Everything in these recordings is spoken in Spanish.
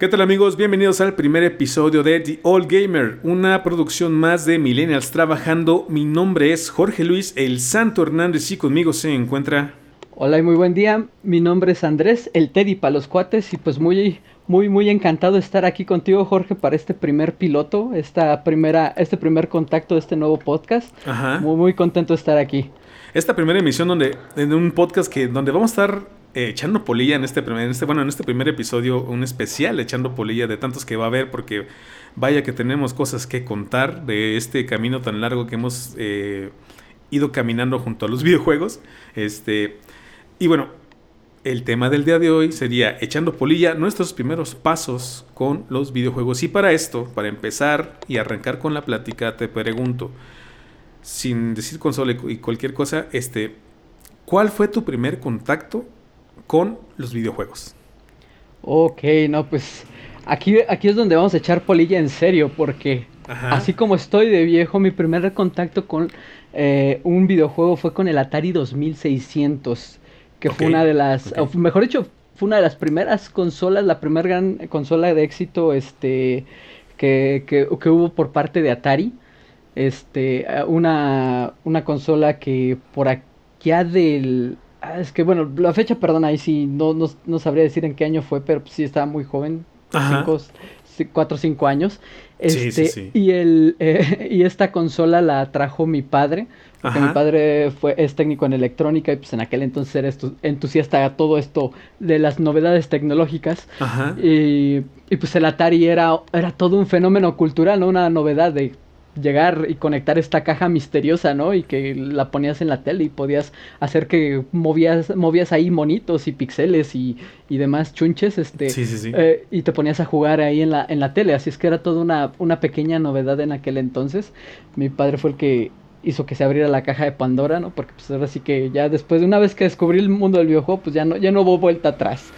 ¿Qué tal amigos? Bienvenidos al primer episodio de The Old Gamer, una producción más de Millennials trabajando. Mi nombre es Jorge Luis El Santo Hernández y conmigo se encuentra... Hola y muy buen día, mi nombre es Andrés, el Teddy para los cuates y pues muy, muy, muy encantado de estar aquí contigo Jorge para este primer piloto, esta primera, este primer contacto de este nuevo podcast. Ajá. Muy, muy contento de estar aquí. Esta primera emisión donde, en un podcast que, donde vamos a estar eh, echando polilla en este primer, este, bueno, en este primer episodio, un especial echando polilla de tantos que va a haber, porque vaya que tenemos cosas que contar de este camino tan largo que hemos eh, ido caminando junto a los videojuegos. Este, y bueno, el tema del día de hoy sería echando polilla nuestros primeros pasos con los videojuegos. Y para esto, para empezar y arrancar con la plática, te pregunto, sin decir consola y cualquier cosa, este, ¿cuál fue tu primer contacto con los videojuegos. Ok, no, pues aquí, aquí es donde vamos a echar polilla en serio, porque así como estoy de viejo, mi primer contacto con eh, un videojuego fue con el Atari 2600, que fue una de las, o mejor dicho, fue una de las primeras consolas, la primera gran consola de éxito este, que, que, que hubo por parte de Atari. Este, una, una consola que por allá del Ah, es que bueno, la fecha, perdón, ahí sí, no, no, sabría decir en qué año fue, pero sí estaba muy joven, cinco, cuatro o cinco años. Este, sí, sí, Y, el, eh, y esta consola la trajo mi padre, porque mi padre fue, es técnico en electrónica y pues en aquel entonces era entusiasta a todo esto de las novedades tecnológicas. Y, y, pues el Atari era, era todo un fenómeno cultural, ¿no? Una novedad de llegar y conectar esta caja misteriosa, ¿no? Y que la ponías en la tele y podías hacer que movías, movías ahí monitos y pixeles y, y demás chunches, este, sí, sí, sí. Eh, y te ponías a jugar ahí en la, en la tele, así es que era toda una, una pequeña novedad en aquel entonces. Mi padre fue el que hizo que se abriera la caja de Pandora, ¿no? Porque pues ahora sí que ya después de una vez que descubrí el mundo del videojuego, pues ya no, ya no hubo vuelta atrás.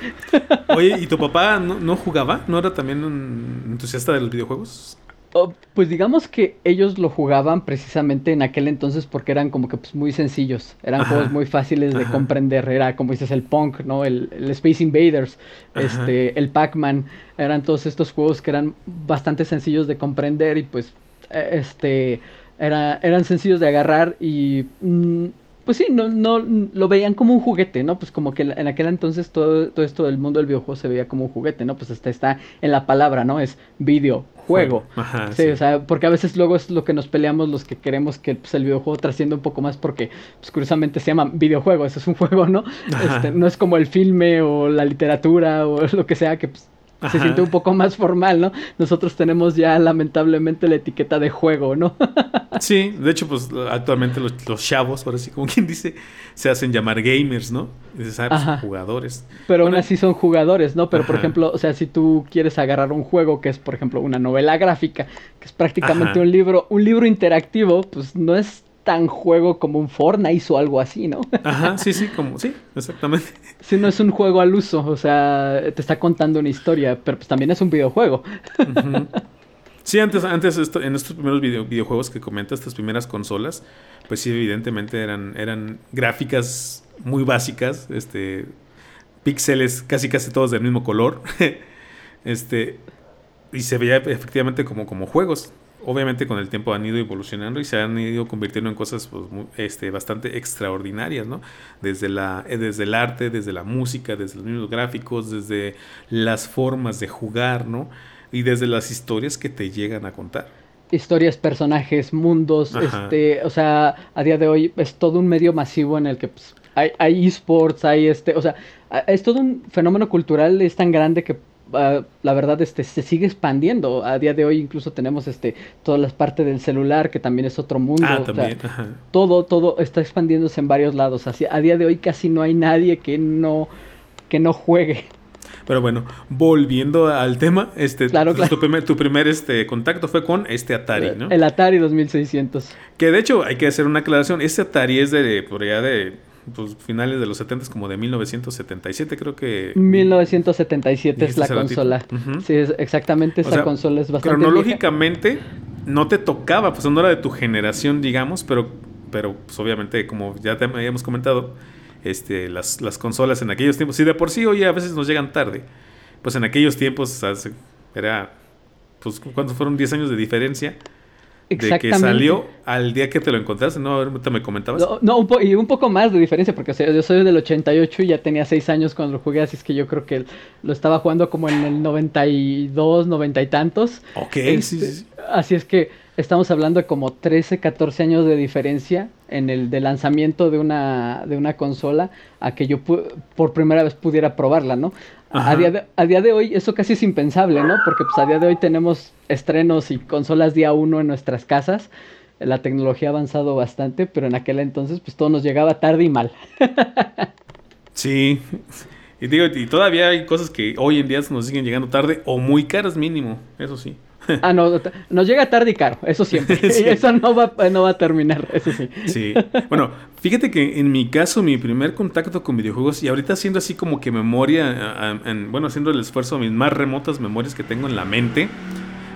Oye, ¿y tu papá no, no jugaba? ¿No era también un entusiasta de los videojuegos? Oh, pues digamos que ellos lo jugaban precisamente en aquel entonces porque eran como que pues, muy sencillos, eran juegos muy fáciles de comprender, era como dices el Punk, ¿no? El, Space Invaders, este, el Pac-Man, eran todos estos juegos que eran bastante sencillos de comprender y pues e, este era, eran sencillos de agarrar y mm, pues sí, no, no lo veían como un juguete, ¿no? Pues como que en aquel entonces todo, todo esto del mundo del videojuego se veía como un juguete, ¿no? Pues hasta está en la palabra, ¿no? Es videojuego. Ajá, sí, o sea, porque a veces luego es lo que nos peleamos los que queremos que pues, el videojuego trascienda un poco más porque, pues curiosamente se llama videojuego, eso es un juego, ¿no? Este, no es como el filme o la literatura o lo que sea que pues, se siente un poco más formal, ¿no? Nosotros tenemos ya lamentablemente la etiqueta de juego, ¿no? sí, de hecho, pues actualmente los, chavos, ahora sí, como quien dice, se hacen llamar gamers, ¿no? Dices, ah, pues, jugadores. Pero aún así son jugadores, ¿no? Pero por ejemplo, o sea, si tú quieres agarrar un juego que es, por ejemplo, una novela gráfica, que es prácticamente un libro, un libro interactivo, pues no es tan juego como un Fortnite o algo así, ¿no? Ajá, sí, sí, como, sí, exactamente. Si no es un juego al uso, o sea, te está contando una historia, pero pues también es un videojuego. Sí, antes, antes en estos primeros videojuegos que comentas, estas primeras consolas, pues sí, evidentemente eran, eran gráficas muy básicas, este, píxeles casi casi todos del mismo color, este, y se veía efectivamente como, como juegos obviamente con el tiempo han ido evolucionando y se han ido convirtiendo en cosas pues, este, bastante extraordinarias, ¿no? Desde, la, eh, desde el arte, desde la música, desde los mismos gráficos, desde las formas de jugar, ¿no? Y desde las historias que te llegan a contar. Historias, personajes, mundos, este, o sea, a día de hoy es todo un medio masivo en el que pues, hay, hay esports, hay este, o sea, es todo un fenómeno cultural, es tan grande que Ah, la verdad este se sigue expandiendo. A día de hoy incluso tenemos este todas las partes del celular que también es otro mundo. Ah, todo todo está expandiéndose en varios lados. Así a día de hoy casi no hay nadie que no que no juegue. Pero bueno, volviendo al tema, este, claro, Tu, primer, tu primer este, contacto fue con este Atari, ¿no? El Atari 2600. Que de hecho hay que hacer una aclaración, este Atari es de, por allá de pues, finales de los 70 como de 1977 creo que 1977 es la consola sí exactamente esa consola es bastante cronológicamente no te tocaba pues no era de tu generación digamos pero pero pues obviamente como ya te habíamos comentado este las, las consolas en aquellos tiempos sí de por sí hoy a veces nos llegan tarde pues en aquellos tiempos era, pues, ¿cuántos fueron? 10 años de diferencia. De que salió al día que te lo encontraste, ¿no? Ahorita me comentabas. No, un y un poco más de diferencia, porque yo soy del 88 y ya tenía 6 años cuando lo jugué, así es que yo creo que lo estaba jugando como en el 92, 90 y tantos. Ok, sí, sí, sí. Así es que estamos hablando de como 13, 14 años de diferencia en el de lanzamiento de una, de una consola a que yo por primera vez pudiera probarla, ¿no? A día, de, a día, de, hoy eso casi es impensable, ¿no? Porque pues a día de hoy tenemos estrenos y consolas día uno en nuestras casas. La tecnología ha avanzado bastante, pero en aquel entonces pues todo nos llegaba tarde y mal. sí. Y digo, y todavía hay cosas que hoy en día nos siguen llegando tarde o muy caras mínimo, eso sí. Ah, no, nos llega tarde y caro, eso siempre. Eso no va, no va a terminar, eso sí. Sí. Bueno, fíjate que en mi caso, mi primer contacto con videojuegos, y ahorita haciendo así como que memoria, bueno, haciendo el esfuerzo, mis más remotas memorias que tengo en la mente,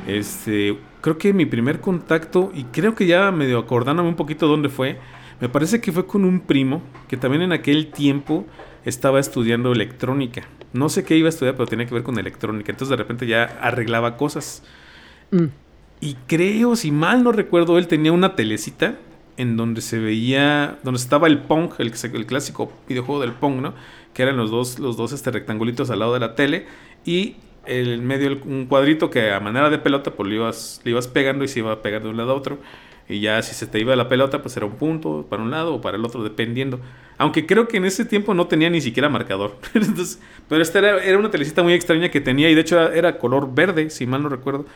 este, creo que mi primer contacto, y creo que ya medio acordándome un poquito dónde fue, me parece que fue con un primo que también en aquel tiempo estaba estudiando electrónica. No sé qué iba a estudiar, pero tenía que ver con electrónica. Entonces de repente ya arreglaba cosas. Y creo, si mal no recuerdo, él tenía una telecita en donde se veía, donde estaba el Pong, el, el clásico videojuego del Pong, ¿no? Que eran los dos, los dos este, rectangulitos al lado de la tele y el medio un cuadrito que a manera de pelota pues le ibas, le ibas pegando y se iba a pegar de un lado a otro. Y ya si se te iba la pelota pues era un punto para un lado o para el otro dependiendo. Aunque creo que en ese tiempo no tenía ni siquiera marcador. pero esta era, era, una telecita muy extraña que tenía y de hecho era color verde, si mal no recuerdo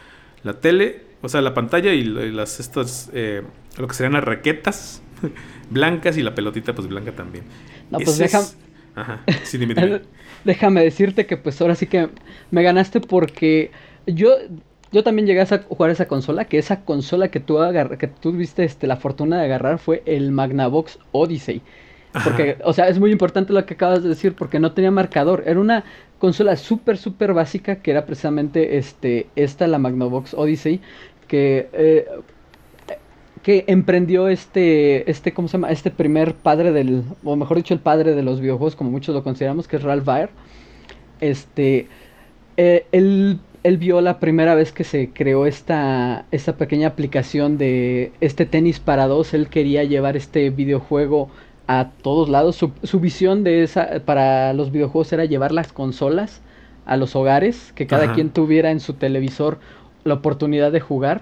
la tele, o sea, la pantalla y las estas, eh, lo que serían las raquetas blancas y la pelotita pues blanca también. No, pues déjame... Ajá, sí, déjame decirte que pues ahora sí que me ganaste porque yo yo también llegué a jugar esa consola, que esa consola que tú que tú viste este, la fortuna de agarrar fue el Magnavox Odyssey. Porque, o sea, es muy importante lo que acabas de decir, porque no tenía marcador. Era una consola súper, súper básica, que era precisamente este, esta, la Magnavox Odyssey, que, eh, que emprendió este, este, ¿cómo se llama? Este primer padre del, o mejor dicho, el padre de los videojuegos, como muchos lo consideramos, que es Ralph Baer. Este, eh, él, él, vio la primera vez que se creó esta, esta pequeña aplicación de este tenis para dos, él quería llevar este videojuego a todos lados. Su, visión de esa para los videojuegos era llevar las consolas a los hogares, que cada quien tuviera en su televisor la oportunidad de jugar.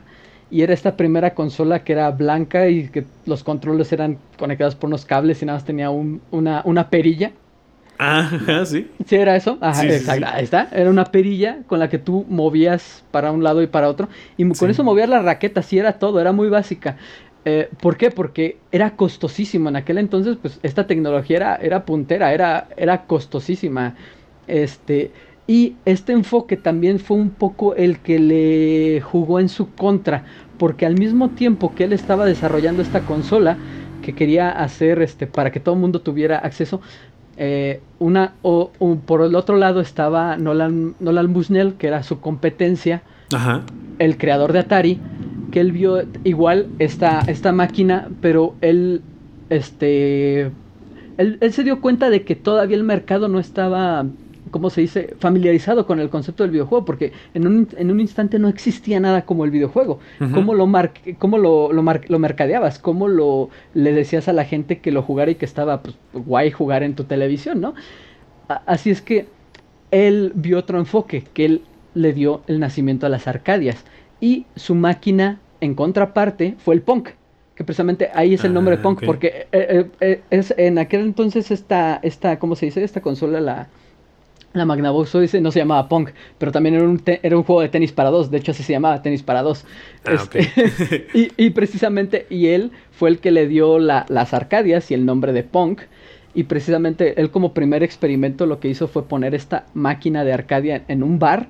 Y era esta primera consola que era blanca y que los controles eran conectados por unos cables y nada más tenía una, una perilla. Ajá, sí. Sí, era eso. Ajá, exacto. Ahí está. Era una perilla con la que tú movías para un lado y para otro. Y con eso movías la raqueta, sí, era todo. Era muy básica. Eh, ¿Por qué? Porque era costosísimo. En aquel entonces, pues, esta tecnología era, era puntera, era, era costosísima. Este, y este enfoque también fue un poco el que le jugó en su contra. Porque al mismo tiempo que él estaba desarrollando esta consola, que quería hacer este, para que todo el mundo tuviera acceso, eh, una, o, por el otro lado estaba Nolan, Nolan Bushnell, que era su competencia, el creador de Atari, que él vio igual esta, esta máquina, pero él, este, él, se dio cuenta de que todavía el mercado no estaba, ¿cómo se dice?, familiarizado con el concepto del videojuego, porque en un, en un instante no existía nada como el videojuego. ¿Cómo, lo, mar cómo lo, lo, lo, mercadeabas? ¿Cómo lo, le decías a la gente que lo jugara y que estaba pues, guay jugar en tu televisión, ¿no? así es que él vio otro enfoque, que él le dio el nacimiento a las Arcadias y su máquina en contraparte fue el punk que precisamente ahí es el nombre de ah, punk porque eh, eh, eh, es en aquel entonces esta esta cómo se dice esta consola la la Magnavox Odyssey no se llamaba Punk, pero también era un, era un juego de tenis para dos. De hecho, así se llamaba tenis para dos. Ah, este, y, precisamente, y él fue el que le dio las Arcadias y el nombre de Punk. Y precisamente él como primer experimento lo que hizo fue poner esta máquina de Arcadia en un bar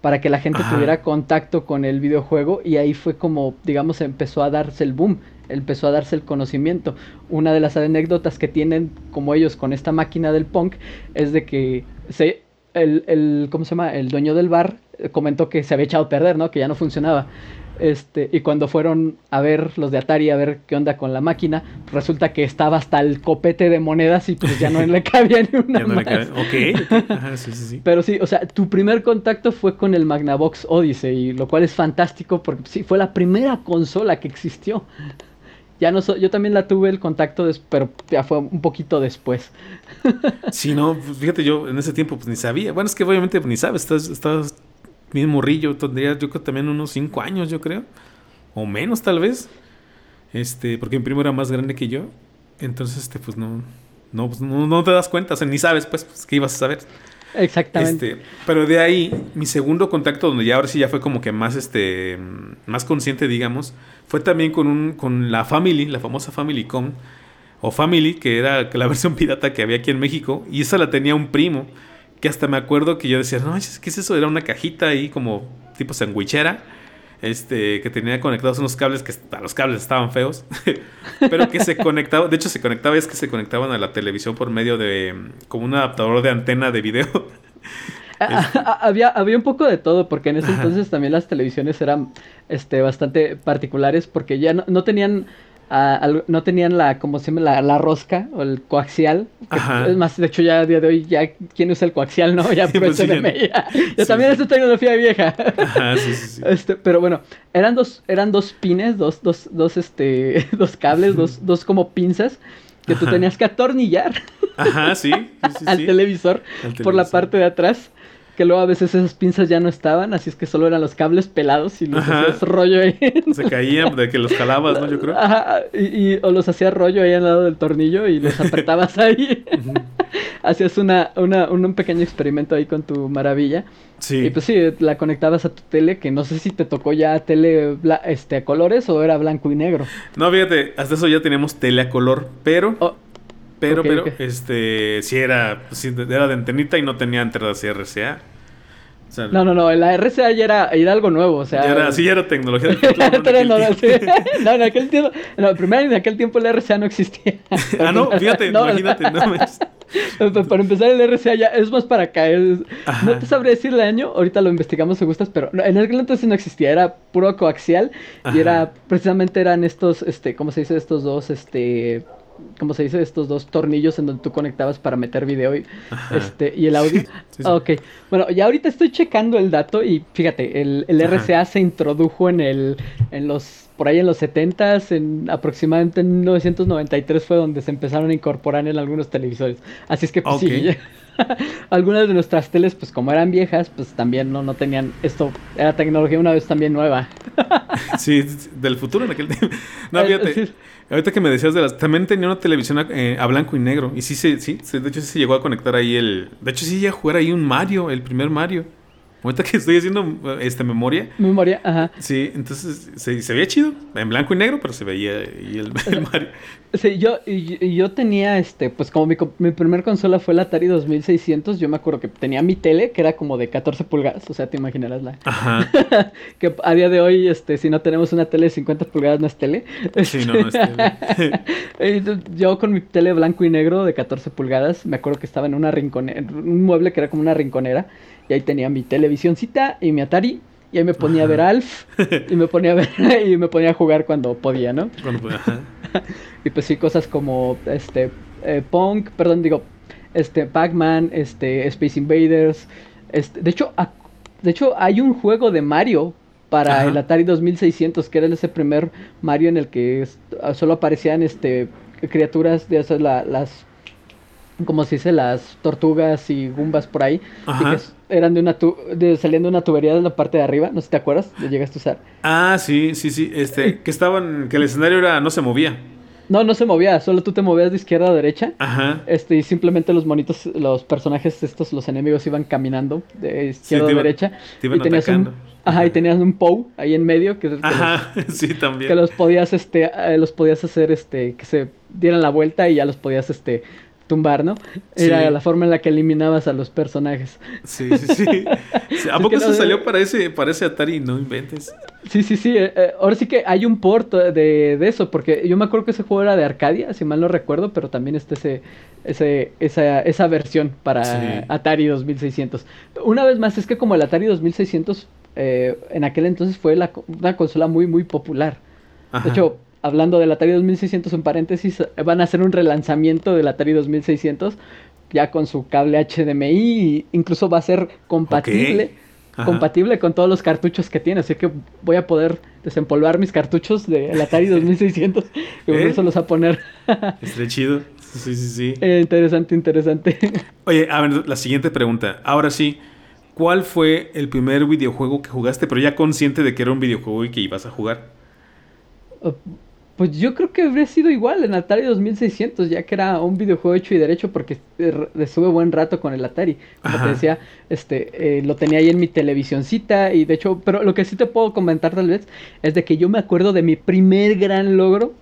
para que la gente tuviera contacto con el videojuego y ahí fue como, digamos, empezó a darse el boom, empezó a darse el conocimiento. Una de las anécdotas que tienen como ellos con esta máquina del punk es de que se, el, el, ¿cómo se llama? El dueño del bar comentó que se había echado a perder, ¿no? Que ya no funcionaba. Este, y cuando fueron a ver los de Atari, a ver qué onda con la máquina, resulta que estaba hasta el copete de monedas y pues ya no le cabía ni una ya no más. Le Ok, sí, sí, sí. Pero sí, o sea, tu primer contacto fue con el Magnavox Odyssey, lo cual es fantástico porque sí, fue la primera consola que existió. Ya no yo también la tuve el contacto, pero ya fue un poquito después. sí, no, fíjate, yo en ese tiempo pues ni sabía. Bueno, es que obviamente pues, ni sabes, estás, estás bien morrillo, tendría yo creo también unos 5 años, yo creo. O menos tal vez. Este, porque mi primo era más grande que yo. Entonces, este, pues no, no, pues, no, te das cuenta, o sea, ni sabes, pues, pues, qué ibas a saber. Exactamente. Este, pero de ahí, mi segundo contacto, donde ya ahora sí ya fue como que más, este, más consciente, digamos, fue también con, un, con la Family, la famosa Family Com, o Family, que era la versión pirata que había aquí en México, y esa la tenía un primo, que hasta me acuerdo que yo decía, no, ¿qué es eso? Era una cajita ahí como tipo sandwichera, este, que tenía conectados unos cables que los cables estaban feos, pero que se conectaba, de hecho se conectaba, es que se conectaban a la televisión por medio de como un adaptador de antena de video. había, había un poco de todo, porque en ese entonces también las televisiones eran este, bastante particulares, porque ya no, tenían no tenían la, como se llama, la, la, rosca o el coaxial. es más, de hecho, ya a día de hoy, ya, ¿quién usa el coaxial? No, ya pues, ya, también es tecnología vieja. Ajá, sí, sí, este, pero bueno, eran dos, eran dos pines, dos, dos, dos, este, dos cables, dos, dos como pinzas que tú tenías que atornillar. Ajá, sí. al, televisor, por la parte de atrás que luego a veces esas pinzas ya no estaban, así es que solo eran los cables pelados y los hacías rollo ahí. Se caían de que los jalabas, ¿no? Yo creo. Ajá, y, o los hacías rollo ahí al lado del tornillo y los apretabas ahí. Hacías una, una, un pequeño experimento ahí con tu maravilla. Sí. Y pues sí, la conectabas a tu tele, que no sé si te tocó ya tele este, a colores o era blanco y negro. No, fíjate, hasta eso ya teníamos tele a color, pero... Oh, pero, pero, este, si era, era de antenita y no tenía entradas RCA. no, no, no, la RCA ya era, era algo nuevo, o sea... era, sí, ya era tecnología. no, no, en aquel tiempo, no, primero en aquel tiempo la RCA no existía. ah, no, fíjate, imagínate, no Para empezar, el RCA ya es más para caer. No te sabré decir el año, ahorita lo investigamos si gustas, pero en aquel entonces no existía, era puro coaxial y era, precisamente eran estos, este, ¿cómo se dice? Estos dos, este ¿cómo se dice? Estos dos tornillos en donde tú conectabas para meter video y, este, y el audio. Ok, bueno, ya ahorita estoy checando el dato y fíjate, el, el RCA se introdujo en el, en los, por ahí en los 70s, en aproximadamente en 1993 fue donde se empezaron a incorporar en algunos televisores. Así es que pues sí, algunas de nuestras teles, pues como eran viejas, pues también no, no tenían esto, era tecnología una vez también nueva. sí, del futuro en aquel tiempo. No, fíjate. Ahorita que me decías de las. También tenía una televisión a, eh, a blanco y negro. Y sí, sí, sí, de hecho sí se llegó a conectar ahí el. De hecho sí llegó a jugar ahí un Mario, el primer Mario. Ahorita que estoy haciendo esta memoria. Memoria, ajá. Sí, entonces se, se veía chido. En blanco y negro, pero se veía y el, Mario. Sí, yo, y, yo tenía, este, pues como mi, mi primer consola fue la Atari 2600, yo me acuerdo que tenía mi tele, que era como de 14 pulgadas, o sea, te imaginarás la... Ajá. que a día de hoy, este, si no tenemos una tele de 50 pulgadas, no es tele. Sí, no, no es tele. yo con mi tele blanco y negro de 14 pulgadas, me acuerdo que estaba en una rinconera, un mueble que era como una rinconera, y ahí tenía mi televisioncita y mi Atari. Y ahí me ponía a ver Alf. y me ponía a ver y me ponía a jugar cuando podía, ¿no? y pues sí, cosas como este eh, Punk, perdón, digo, este Pac-Man, este Space Invaders. Este, de hecho, de hecho hay un juego de Mario para el Atari 2600 que era ese primer Mario en el que solo aparecían este criaturas de esas las como se dice, las tortugas y gumbas por ahí. Que eran de una de, saliendo una tubería de la parte de arriba, no sé si te acuerdas, ¿Lo llegaste a usar. Ah, sí, sí, sí, este, que estaban, que el escenario era, no se movía. No, no se movía, solo tú te movías de izquierda a derecha. Ajá. Este, y simplemente los monitos, los personajes estos, los enemigos iban caminando de izquierda a derecha. Te iban y tenías un, ajá, y tenías un POW ahí en medio que, ajá, sí, también. Que los podías, este, eh, los podías hacer, este, que se dieran la vuelta y ya los podías, este, tumbar, ¿no? Era la forma en la que eliminabas a los personajes. Sí, sí, sí. ¿A poco se salió para ese, para ese Atari? No inventes. Sí, sí, sí. Eh, eh, ahora sí que hay un port de, de, eso, porque yo me acuerdo que ese juego era de Arcadia, si mal no recuerdo, pero también está ese, ese, esa, esa versión para Atari 2600. Una vez más, es que como el Atari 2600 eh, en aquel entonces fue la, una consola muy, muy popular. De hecho, hablando del Atari 2600 en paréntesis, van a hacer un relanzamiento del Atari 2600 ya con su cable HDMI, incluso va a ser compatible. Compatible con todos los cartuchos que tiene, así que voy a poder desempolvar mis cartuchos del Atari 2600 y volverlos a poner. Estaría chido. Sí, sí, sí. Eh, interesante, interesante. Oye, a ver, la siguiente pregunta. Ahora sí, ¿cuál fue el primer videojuego que jugaste, pero ya consciente de que era un videojuego y que ibas a jugar? Pues yo creo que habría sido igual en Atari 2600, ya que era un videojuego hecho y derecho porque estuve buen rato con el Atari. Como te decía, este, eh, lo tenía ahí en mi televisioncita y de hecho, pero lo que sí te puedo comentar tal vez es de que yo me acuerdo de mi primer gran logro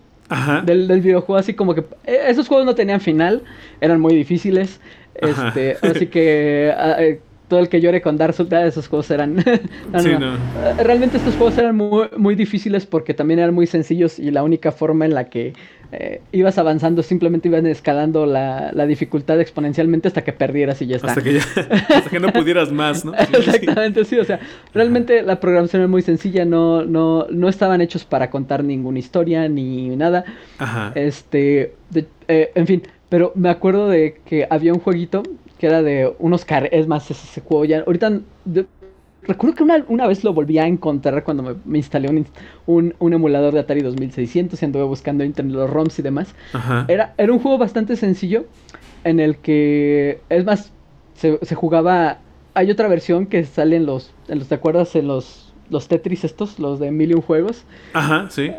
Del, videojuego, así como que eh, esos juegos no tenían final, eran muy difíciles. Este, así que ah, eh, todo el que llore con Dark Souls, esos juegos eran... Eh, realmente estos juegos eran muy, muy, difíciles porque también eran muy sencillos y la única forma en la que eh, ibas avanzando simplemente ibas escalando la, la, dificultad exponencialmente hasta que perdieras y ya está. Hasta que, hasta que no pudieras más, ¿no? Exactamente, sí, o sea, realmente la programación era muy sencilla, no, no, no estaban hechos para contar ninguna historia ni nada. Ajá. Este, eh, en fin, pero me acuerdo de que había un jueguito que era de unos car es más ese juego ya ahorita recuerdo que una, vez lo volví a encontrar cuando me, instalé un, un, emulador de Atari 2600 y anduve buscando internet los ROMs y demás. Era era un juego bastante sencillo en el que es más se, jugaba hay otra versión que sale en los en los te acuerdas en los los Tetris estos los de mil juegos. Ajá sí.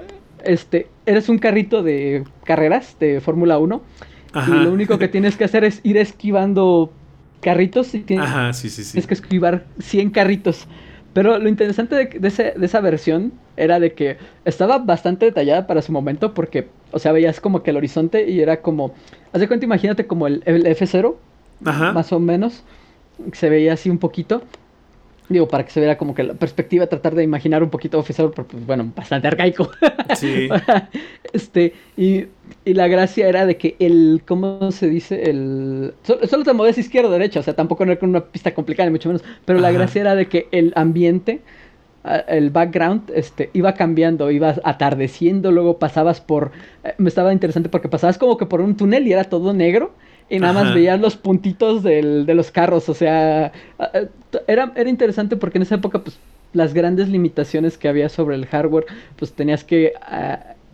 Este eres un carrito de carreras de Fórmula 1 y lo único que tienes que hacer es ir esquivando carritos y tienes, que esquivar 100 carritos. Pero lo interesante de, esa versión era de que estaba bastante detallada para su momento porque, o sea, veías como que el horizonte y era como, haz de cuenta, imagínate como el, el F0, más o menos, se veía así un poquito. Digo, para que se vea como que la perspectiva, tratar de imaginar un poquito oficial, pero pues, bueno, bastante arcaico. Sí. este, y, y, la gracia era de que el, ¿cómo se dice? El... Solo, te movías izquierda o derecha, o sea, tampoco era con una pista complicada, ni mucho menos. Pero la gracia era de que el ambiente, el background, este, iba cambiando, ibas atardeciendo, luego pasabas por... Eh, me estaba interesante porque pasabas como que por un túnel y era todo negro y nada más veías los puntitos del, de los carros, o sea, era, era interesante porque en esa época, pues, las grandes limitaciones que había sobre el hardware, pues tenías que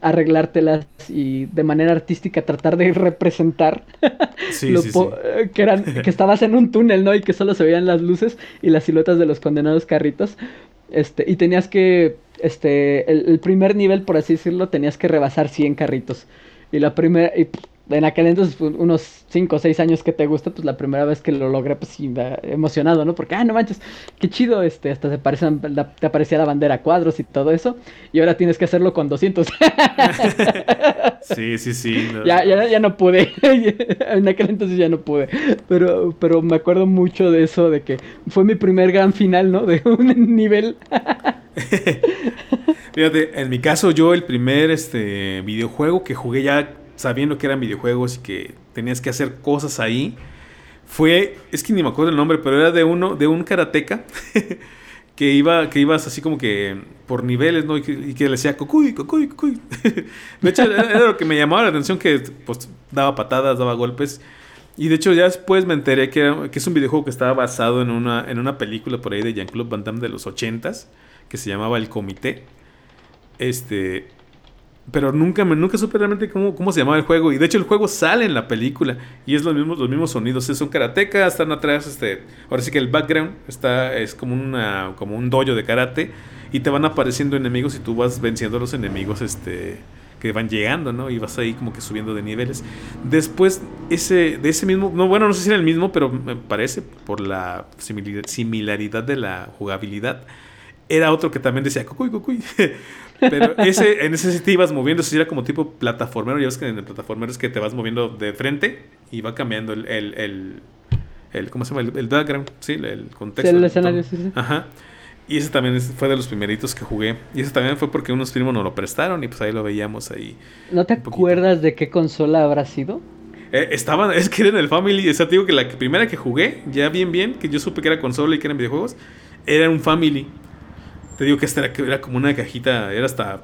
arreglártelas y de manera artística tratar de representar que eran que estabas en un túnel, ¿no? Y que solo se veían las luces y las siluetas de los condenados carritos. Este, y tenías que este el, primer nivel, por así decirlo, tenías que rebasar 100 carritos. Y la primera en aquel entonces, pues, unos 5 o 6 años que te gusta, pues la primera vez que lo logré, pues sí, emocionado, ¿no? Porque, ah, no manches, qué chido, este, hasta te, te aparecía la bandera a cuadros y todo eso, y ahora tienes que hacerlo con 200. sí, sí, sí. Ya, ya, ya no pude, en aquel entonces ya no pude, pero, pero me acuerdo mucho de eso, de que fue mi primer gran final, ¿no? De un nivel. Fíjate, en mi caso yo el primer este videojuego que jugué ya sabiendo que eran videojuegos y que tenías que hacer cosas ahí, fue, es que ni me acuerdo el nombre, pero era de uno, de un karateca que iba, que ibas así como que por niveles, ¿no? Y que, le decía cucuy, cucuy, cucuy. de hecho, era lo que me llamaba la atención, que pues daba patadas, daba golpes. Y de hecho ya después me enteré que, que es un videojuego que estaba basado en una, en una película por ahí de Jean-Claude Van Damme de los 80s, que se llamaba El Comité. Este, pero nunca, me, nunca supe realmente cómo, cómo se llamaba el juego. Y de hecho el juego sale en la película. Y es los mismos, los mismos sonidos. Es un karateka, están atrás, este. Ahora sí que el background está, es como una. como un dojo de karate. Y te van apareciendo enemigos y tú vas venciendo a los enemigos, este. que van llegando, ¿no? Y vas ahí como que subiendo de niveles. Después, ese, de ese mismo. No, bueno, no sé si era el mismo, pero me parece, por la similaridad de la jugabilidad. Era otro que también decía, cucuy, cucuy. Pero ese, en ese te ibas moviendo, eso era como tipo plataformero. Ya ves que en el plataformero es que te vas moviendo de frente y va cambiando el, el, el, ¿cómo se llama? El, background, sí, el contexto. el escenario, sí, sí. Ajá. Y ese también fue de los primeritos que jugué. Y ese también fue porque unos primos nos lo prestaron y pues ahí lo veíamos ahí. ¿No te acuerdas de qué consola habrá sido? Eh, estaba, es que era en el Family. O sea, te digo que la primera que jugué, ya bien, bien, que yo supe que era consola y que eran videojuegos, era un Family. Te digo que esta era, como una cajita, era hasta,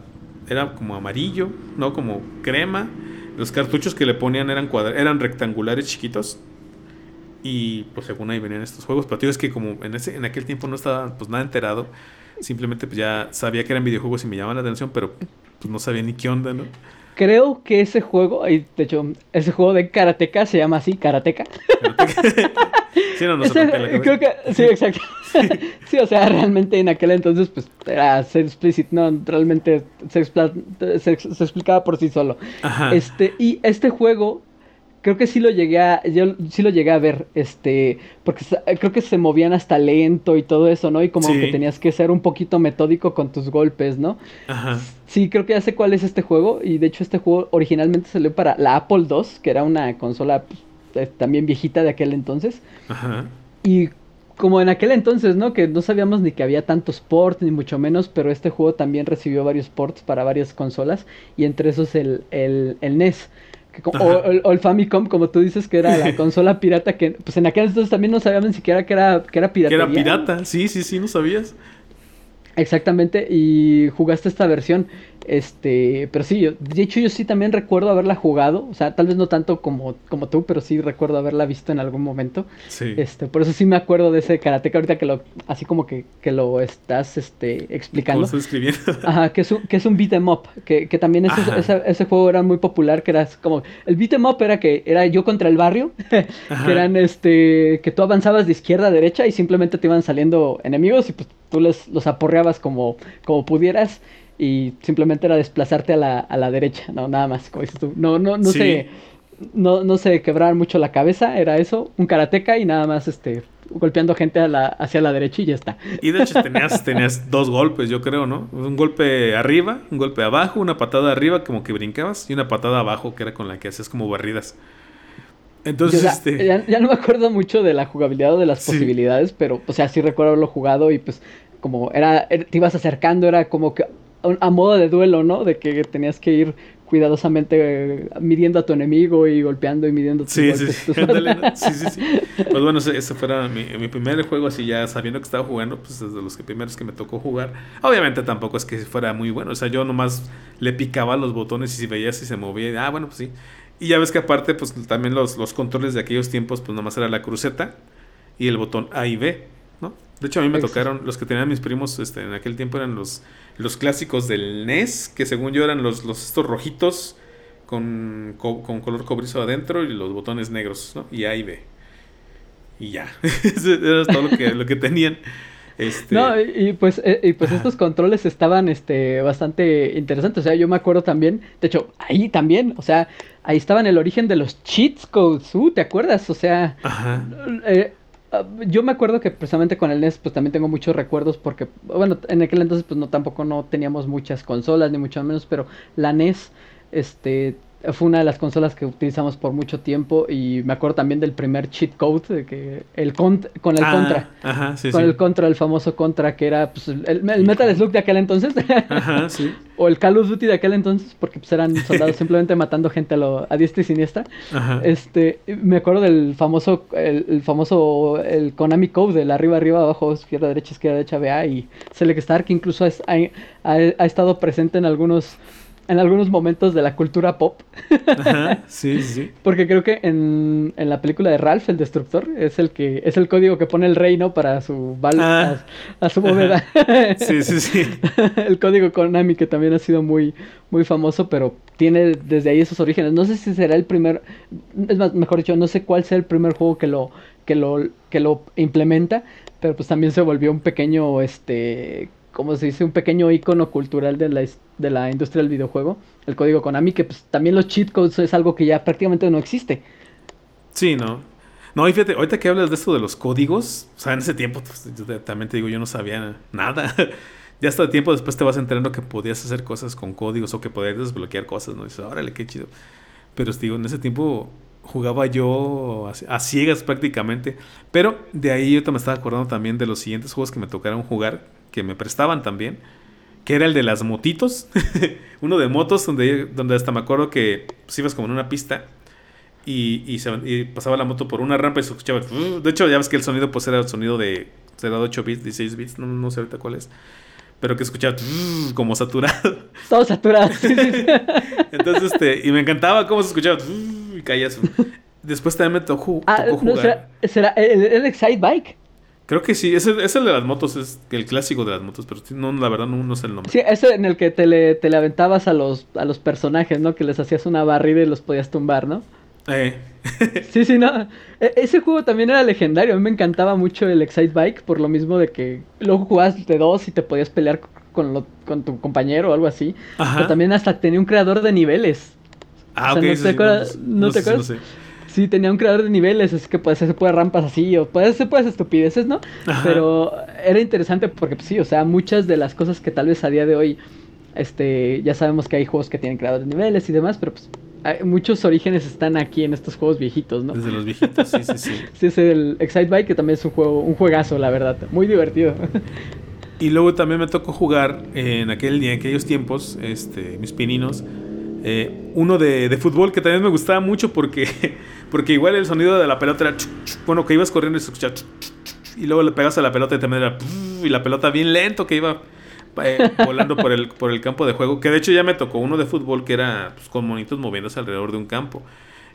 era como amarillo, ¿no? Como crema. Los cartuchos que le ponían eran, eran rectangulares chiquitos. Y pues según ahí venían estos juegos. Pero digo, es que como en, ese, en aquel tiempo no estaba pues nada enterado. Simplemente pues ya sabía que eran videojuegos y me llamaban la atención, pero pues no sabía ni qué onda, ¿no? Creo que ese juego, de hecho, ese juego de Karateka se llama así, Karateka. sí, no, no creo que, sí, exacto. sí, o sea, realmente en aquel entonces, pues, era ser explícito, no, realmente se, se, explicaba por sí solo. Ajá. Este, y este juego creo que sí lo llegué a, yo sí lo llegué a ver, este, porque creo que se movían hasta lento y todo eso, ¿no? Y como que tenías que ser un poquito metódico con tus golpes, ¿no? Ajá. Sí, creo que ya sé cuál es este juego y de hecho este juego originalmente salió para la Apple II, que era una consola pues, eh, también viejita de aquel entonces. Ajá. Y como en aquel entonces, ¿no? Que no sabíamos ni que había tantos ports, ni mucho menos, pero este juego también recibió varios ports para varias consolas, y entre esos el, el, el NES. O, el Famicom, como tú dices, que era la consola pirata que, pues en aquel entonces también no sabíamos ni siquiera que era, que era piratería. Que era pirata, sí, sí, sí, no sabías. Exactamente, y jugaste esta versión. Este, pero sí, de hecho yo sí también recuerdo haberla jugado, o sea, tal vez no tanto como, como tú, pero sí recuerdo haberla visto en algún momento. Sí. Este, por eso sí me acuerdo de ese karate que ahorita que lo, así como que, que lo estás este, explicando. Escribiendo. Ajá, que es un, que es un beat em up, que, que también ese, ese, juego era muy popular, que era como, el beat em up era que era yo contra el barrio, que eran este, que tú avanzabas de izquierda a derecha y simplemente te iban saliendo enemigos y pues tú les, los aporreabas como, como pudieras y simplemente era desplazarte a la, a la derecha, no, nada más, como dices tú. No, no, no sé, no, no sé quebrar mucho la cabeza, era eso, un karateca y nada más este golpeando gente a la, hacia la derecha y ya está. Y de hecho tenías, tenías dos golpes, yo creo, ¿no? Un golpe arriba, un golpe abajo, una patada arriba como que brincabas y una patada abajo que era con la que hacías como barridas. Entonces, este... ya, no me acuerdo mucho de la jugabilidad o de las posibilidades, pero, o sea, sí recuerdo haberlo jugado y pues como era, te ibas acercando, era como que a modo de duelo, ¿no? De que tenías que ir cuidadosamente eh, midiendo a tu enemigo y golpeando y midiendo tus sí, sí, sí. sí, sí, sí. Pues bueno, ese, fuera mi, mi, primer juego así ya sabiendo que estaba jugando, pues desde los que primeros que me tocó jugar. Obviamente tampoco es que fuera muy bueno, o sea, yo nomás le picaba los botones y si veía si se movía, ah, bueno, pues sí. Y ya ves que aparte, pues también los, los controles de aquellos tiempos, pues nomás era la cruceta y el botón A y B, ¿no? De hecho, a mí me tocaron, los que tenían mis primos este, en aquel tiempo eran los los clásicos del NES, que según yo eran los, los estos rojitos con, con color cobrizo adentro y los botones negros, ¿no? Y A y B. Y ya. Eso era todo lo que, lo que tenían. Este... No, y pues, eh, y pues estos controles estaban este, bastante interesantes. O sea, yo me acuerdo también, de hecho, ahí también, o sea, ahí estaban el origen de los cheat codes. Uh, ¿te acuerdas? O sea, eh, yo me acuerdo que precisamente con el NES pues también tengo muchos recuerdos porque, bueno, en aquel entonces pues no tampoco no teníamos muchas consolas ni mucho menos, pero la NES este fue una de las consolas que utilizamos por mucho tiempo y me acuerdo también del primer cheat code de que el con el ah, contra. ajá, sí, con el contra el famoso contra que era pues, el, Metal Slug de aquel entonces. Ajá, sí. o el Call of Duty de aquel entonces porque pues eran soldados simplemente matando gente a, lo, a diestra y siniestra. Ajá. este me acuerdo del famoso el, famoso el Konami code del arriba arriba abajo izquierda derecha izquierda derecha BA y Select Star que incluso ha, ha estado presente en algunos en algunos momentos de la cultura pop. Ajá, sí, sí. Porque creo que en, en, la película de Ralph, el destructor, es el que es el código que pone el reino para su bal ah. a, su bóveda. Sí, sí, sí. el código Konami que también ha sido muy muy famoso, pero tiene desde ahí esos orígenes. No sé si será el primer es más, mejor dicho, no sé cuál sea el primer juego que lo que lo que lo implementa, pero pues también se volvió un pequeño este como se dice, un pequeño icono cultural de la, de la industria del videojuego, el código Konami, que pues también los cheat codes es algo que ya prácticamente no existe. Sí, no. No, y fíjate, ahorita que hablas de esto de los códigos, o sea, en ese tiempo, pues, también te digo, yo no sabía nada. ya hasta de tiempo después te vas enterando que podías hacer cosas con códigos o que podías desbloquear cosas, ¿no? Dices, órale, qué chido. Pero digo, en ese tiempo jugaba yo a, a, ciegas prácticamente. Pero de ahí yo me estaba acordando también de los siguientes juegos que me tocaron jugar que me prestaban también, que era el de las motitos, uno de motos donde, donde hasta me acuerdo que pues, ibas como en una pista y, y, pasaba la moto por una rampa y se escuchaba, de hecho ya ves que el sonido pues era el sonido de, de 8 bits, 16 bits, no, no sé ahorita cuál es, pero que escuchaba como saturado. Todo saturado. Entonces, este, y me encantaba cómo se escuchaba y caías. Después también me tocó, ah, jugar. ¿Será, el, el Excite Bike? Creo que sí, ese es el de las motos, es el clásico de las motos, pero no, la verdad no, no sé el nombre. Sí, ese en el que te le, te le aventabas a los, a los personajes, ¿no? Que les hacías una barrida y los podías tumbar, ¿no? Eh. sí, sí, no. E, ese juego también era legendario. A mí me encantaba mucho el Excite Bike, por lo mismo de que luego jugabas de dos y te podías pelear con, lo, con tu compañero o algo así. Pero también hasta tenía un creador de niveles. Ah, ok. ¿No te acuerdas? ¿No, te acuerdas? Sí, tenía un creador de niveles, es que puedes hacer rampas así, o puedes hacer pues, estupideces, ¿no? Pero era interesante porque, pues, sí, o sea, muchas de las cosas que tal vez a día de hoy, este, ya sabemos que hay juegos que tienen creadores de niveles y demás, pero pues muchos orígenes están aquí en estos juegos viejitos, ¿no? Desde los viejitos, sí, sí, sí. sí, es el Excite Bike, que también es un juego, un juegazo, la verdad, muy divertido. Y luego también me tocó jugar en aquel día, en aquellos tiempos, este, mis pininos, eh, uno de, de, fútbol que también me gustaba mucho porque, porque igual el sonido de la pelota era, bueno, que ibas corriendo y se escuchaba, y luego le pegas a la pelota y también era, y la pelota bien lento que iba eh, volando por el, por el campo de juego, que de hecho ya me tocó uno de fútbol que era pues, con monitos moviéndose alrededor de un campo.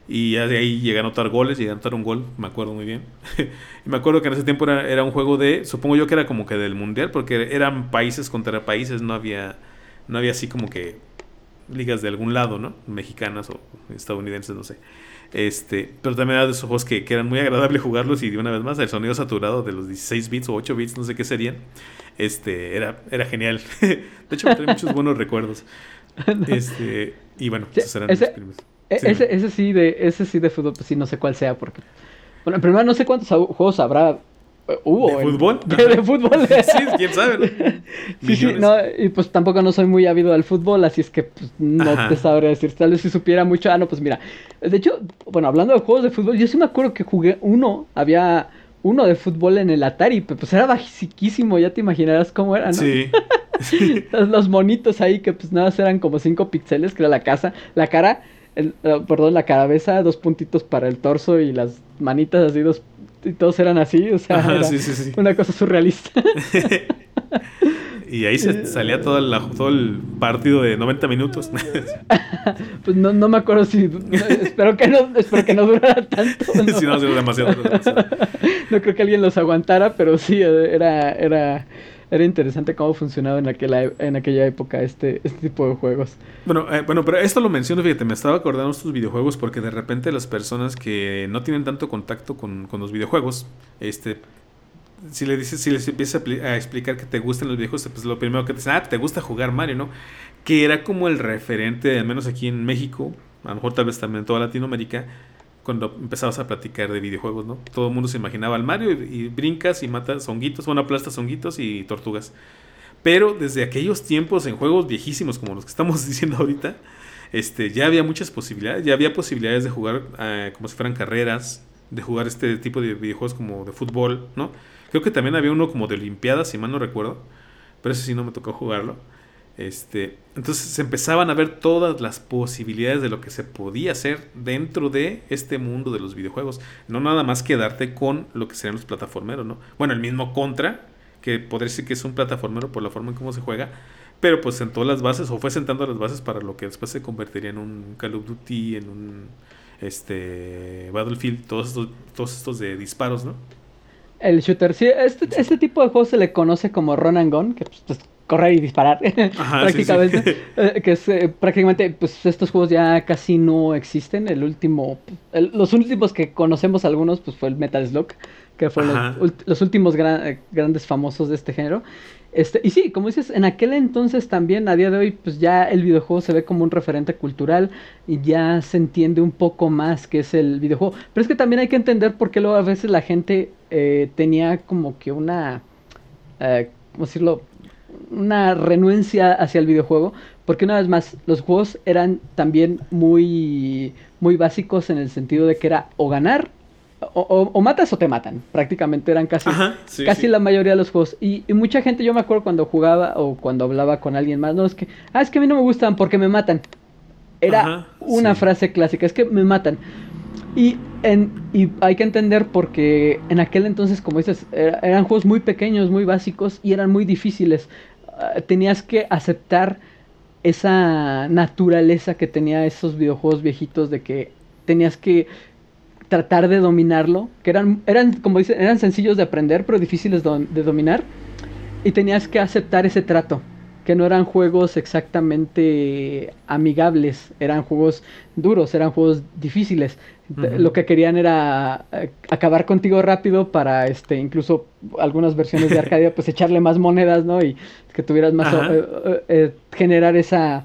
Y de ahí llegué a anotar goles, llegué a anotar un gol, me acuerdo muy bien. me acuerdo que en ese tiempo era, era, un juego de, supongo yo que era como que del mundial, porque eran países contra países, no había, no había así como que ligas de algún lado, ¿no? Mexicanas o estadounidenses, no sé. Este, pero también era de esos juegos que, que, eran muy agradables jugarlos y de una vez más el sonido saturado de los 16 bits o 8 bits, no sé qué serían, este, era, era genial. de hecho me trae muchos buenos recuerdos. Este, y bueno, esos eran ese, los e, ese, ese, sí de, ese sí de fútbol, pues sí, no sé cuál sea, porque... Bueno, en primer no sé cuántos juegos habrá hubo. ¿De fútbol? De, fútbol. sí, quién sabe. sí, sí, no, y pues tampoco no soy muy ávido al fútbol, así es que pues, no te sabría decir. Tal vez si supiera mucho. Ah, no, pues mira. De hecho, bueno, hablando de juegos de fútbol, yo sí me acuerdo que jugué uno, había uno de fútbol en el Atari, pues era basiquísimo, ya te imaginarás cómo era, ¿no? Sí. Los monitos ahí que pues nada eran como 5 píxeles, que era la casa, la cara, el, perdón, la cabeza, dos puntitos para el torso y las manitas así dos y todos eran así, o sea, una cosa surrealista. y ahí se salía todo el, todo el partido de 90 minutos. pues no, no me acuerdo si. espero, que no, espero que no durara tanto. ¿no? si no, demasiado, demasiado. no creo que alguien los aguantara, pero sí, era. era era interesante cómo funcionaba en aquella, en aquella época este, este tipo de juegos. Bueno, eh, bueno, pero esto lo menciono, fíjate, me estaba acordando de estos videojuegos porque de repente las personas que no tienen tanto contacto con, con los videojuegos, este, si le dices, si les empiezas a, explicar que te gustan los videojuegos, pues lo primero que te dicen, ah, te gusta jugar Mario, ¿no? Que era como el referente, al menos aquí en México, a lo mejor tal vez también en toda Latinoamérica, cuando empezabas a platicar de videojuegos, ¿no? Todo el mundo se imaginaba al Mario y, brincas y matas honguitos, bueno, aplastas honguitos y tortugas. Pero desde aquellos tiempos en juegos viejísimos como los que estamos diciendo ahorita, este, ya había muchas posibilidades, ya había posibilidades de jugar eh, como si fueran carreras, de jugar este tipo de videojuegos como de fútbol, ¿no? Creo que también había uno como de Olimpiadas, si mal no recuerdo, pero ese sí no me tocó jugarlo. Este, entonces se empezaban a ver todas las posibilidades de lo que se podía hacer dentro de este mundo de los videojuegos. No nada más quedarte con lo que serían los plataformeros, ¿no? Bueno, el mismo Contra, que podría decir que es un plataformero por la forma en cómo se juega, pero pues sentó las bases o fue sentando las bases para lo que después se convertiría en un Call of Duty, en un este Battlefield, todos estos, todos estos de disparos, ¿no? El shooter, sí, este, este tipo de juego se le conoce como run and gun, que pues, correr y disparar prácticamente. Eh, que es eh, prácticamente pues estos juegos ya casi no existen. El último los últimos que conocemos algunos pues fue el Metal Slug que fueron los, últimos eh, grandes famosos de este género. Este y sí como dices en aquel entonces también a día de hoy pues ya el videojuego se ve como un referente cultural y ya se entiende un poco más que es el videojuego. Pero es que también hay que entender por qué luego a veces la gente tenía como que una ¿cómo decirlo? Una renuencia hacia el videojuego, porque una vez más, los juegos eran también muy, muy básicos en el sentido de que era o ganar, o, matas o te matan. Prácticamente eran casi, casi la mayoría de los juegos. Y, mucha gente, yo me acuerdo cuando jugaba o cuando hablaba con alguien más, no, es que, ah, es que a mí no me gustan porque me matan. Era una frase clásica, es que me matan. Y, en, y hay que entender porque en aquel entonces, como dices, eran juegos muy pequeños, muy básicos y eran muy difíciles. Ah, tenías que aceptar esa naturaleza que tenía esos videojuegos viejitos de que tenías que tratar de dominarlo, que eran, eran como dicen, eran sencillos de aprender, pero difíciles de dominar, y tenías que aceptar ese trato que no eran juegos exactamente amigables, eran juegos duros, eran juegos difíciles. Lo que querían era eh, acabar contigo rápido para este incluso algunas versiones de Arcadia pues echarle más monedas, ¿no? Y que tuvieras más eh, eh, generar esa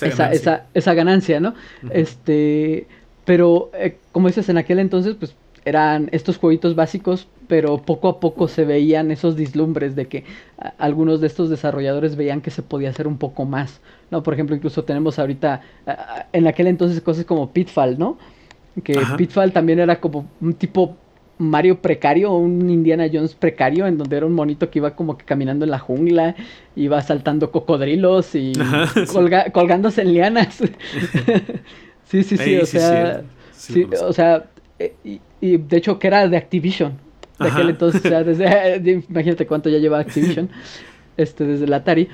esa, esa, esa, ganancia, ¿no? Este, pero como dices en aquel entonces pues eran estos jueguitos básicos pero poco a poco se veían esos dislumbres de que algunos de estos desarrolladores veían que se podía hacer un poco más, ¿no? Por ejemplo, incluso tenemos ahorita, en aquel entonces cosas como Pitfall, ¿no? Que Pitfall también era como un tipo Mario precario, un Indiana Jones precario, en donde era un monito que iba como que caminando en la jungla, iba saltando cocodrilos y colgándose en lianas. sí, sí, sí, o sea, sí, o sea, eh, y de hecho que era de Activision, de aquel entonces, desde, imagínate cuánto ya lleva Activision, este, desde el Atari.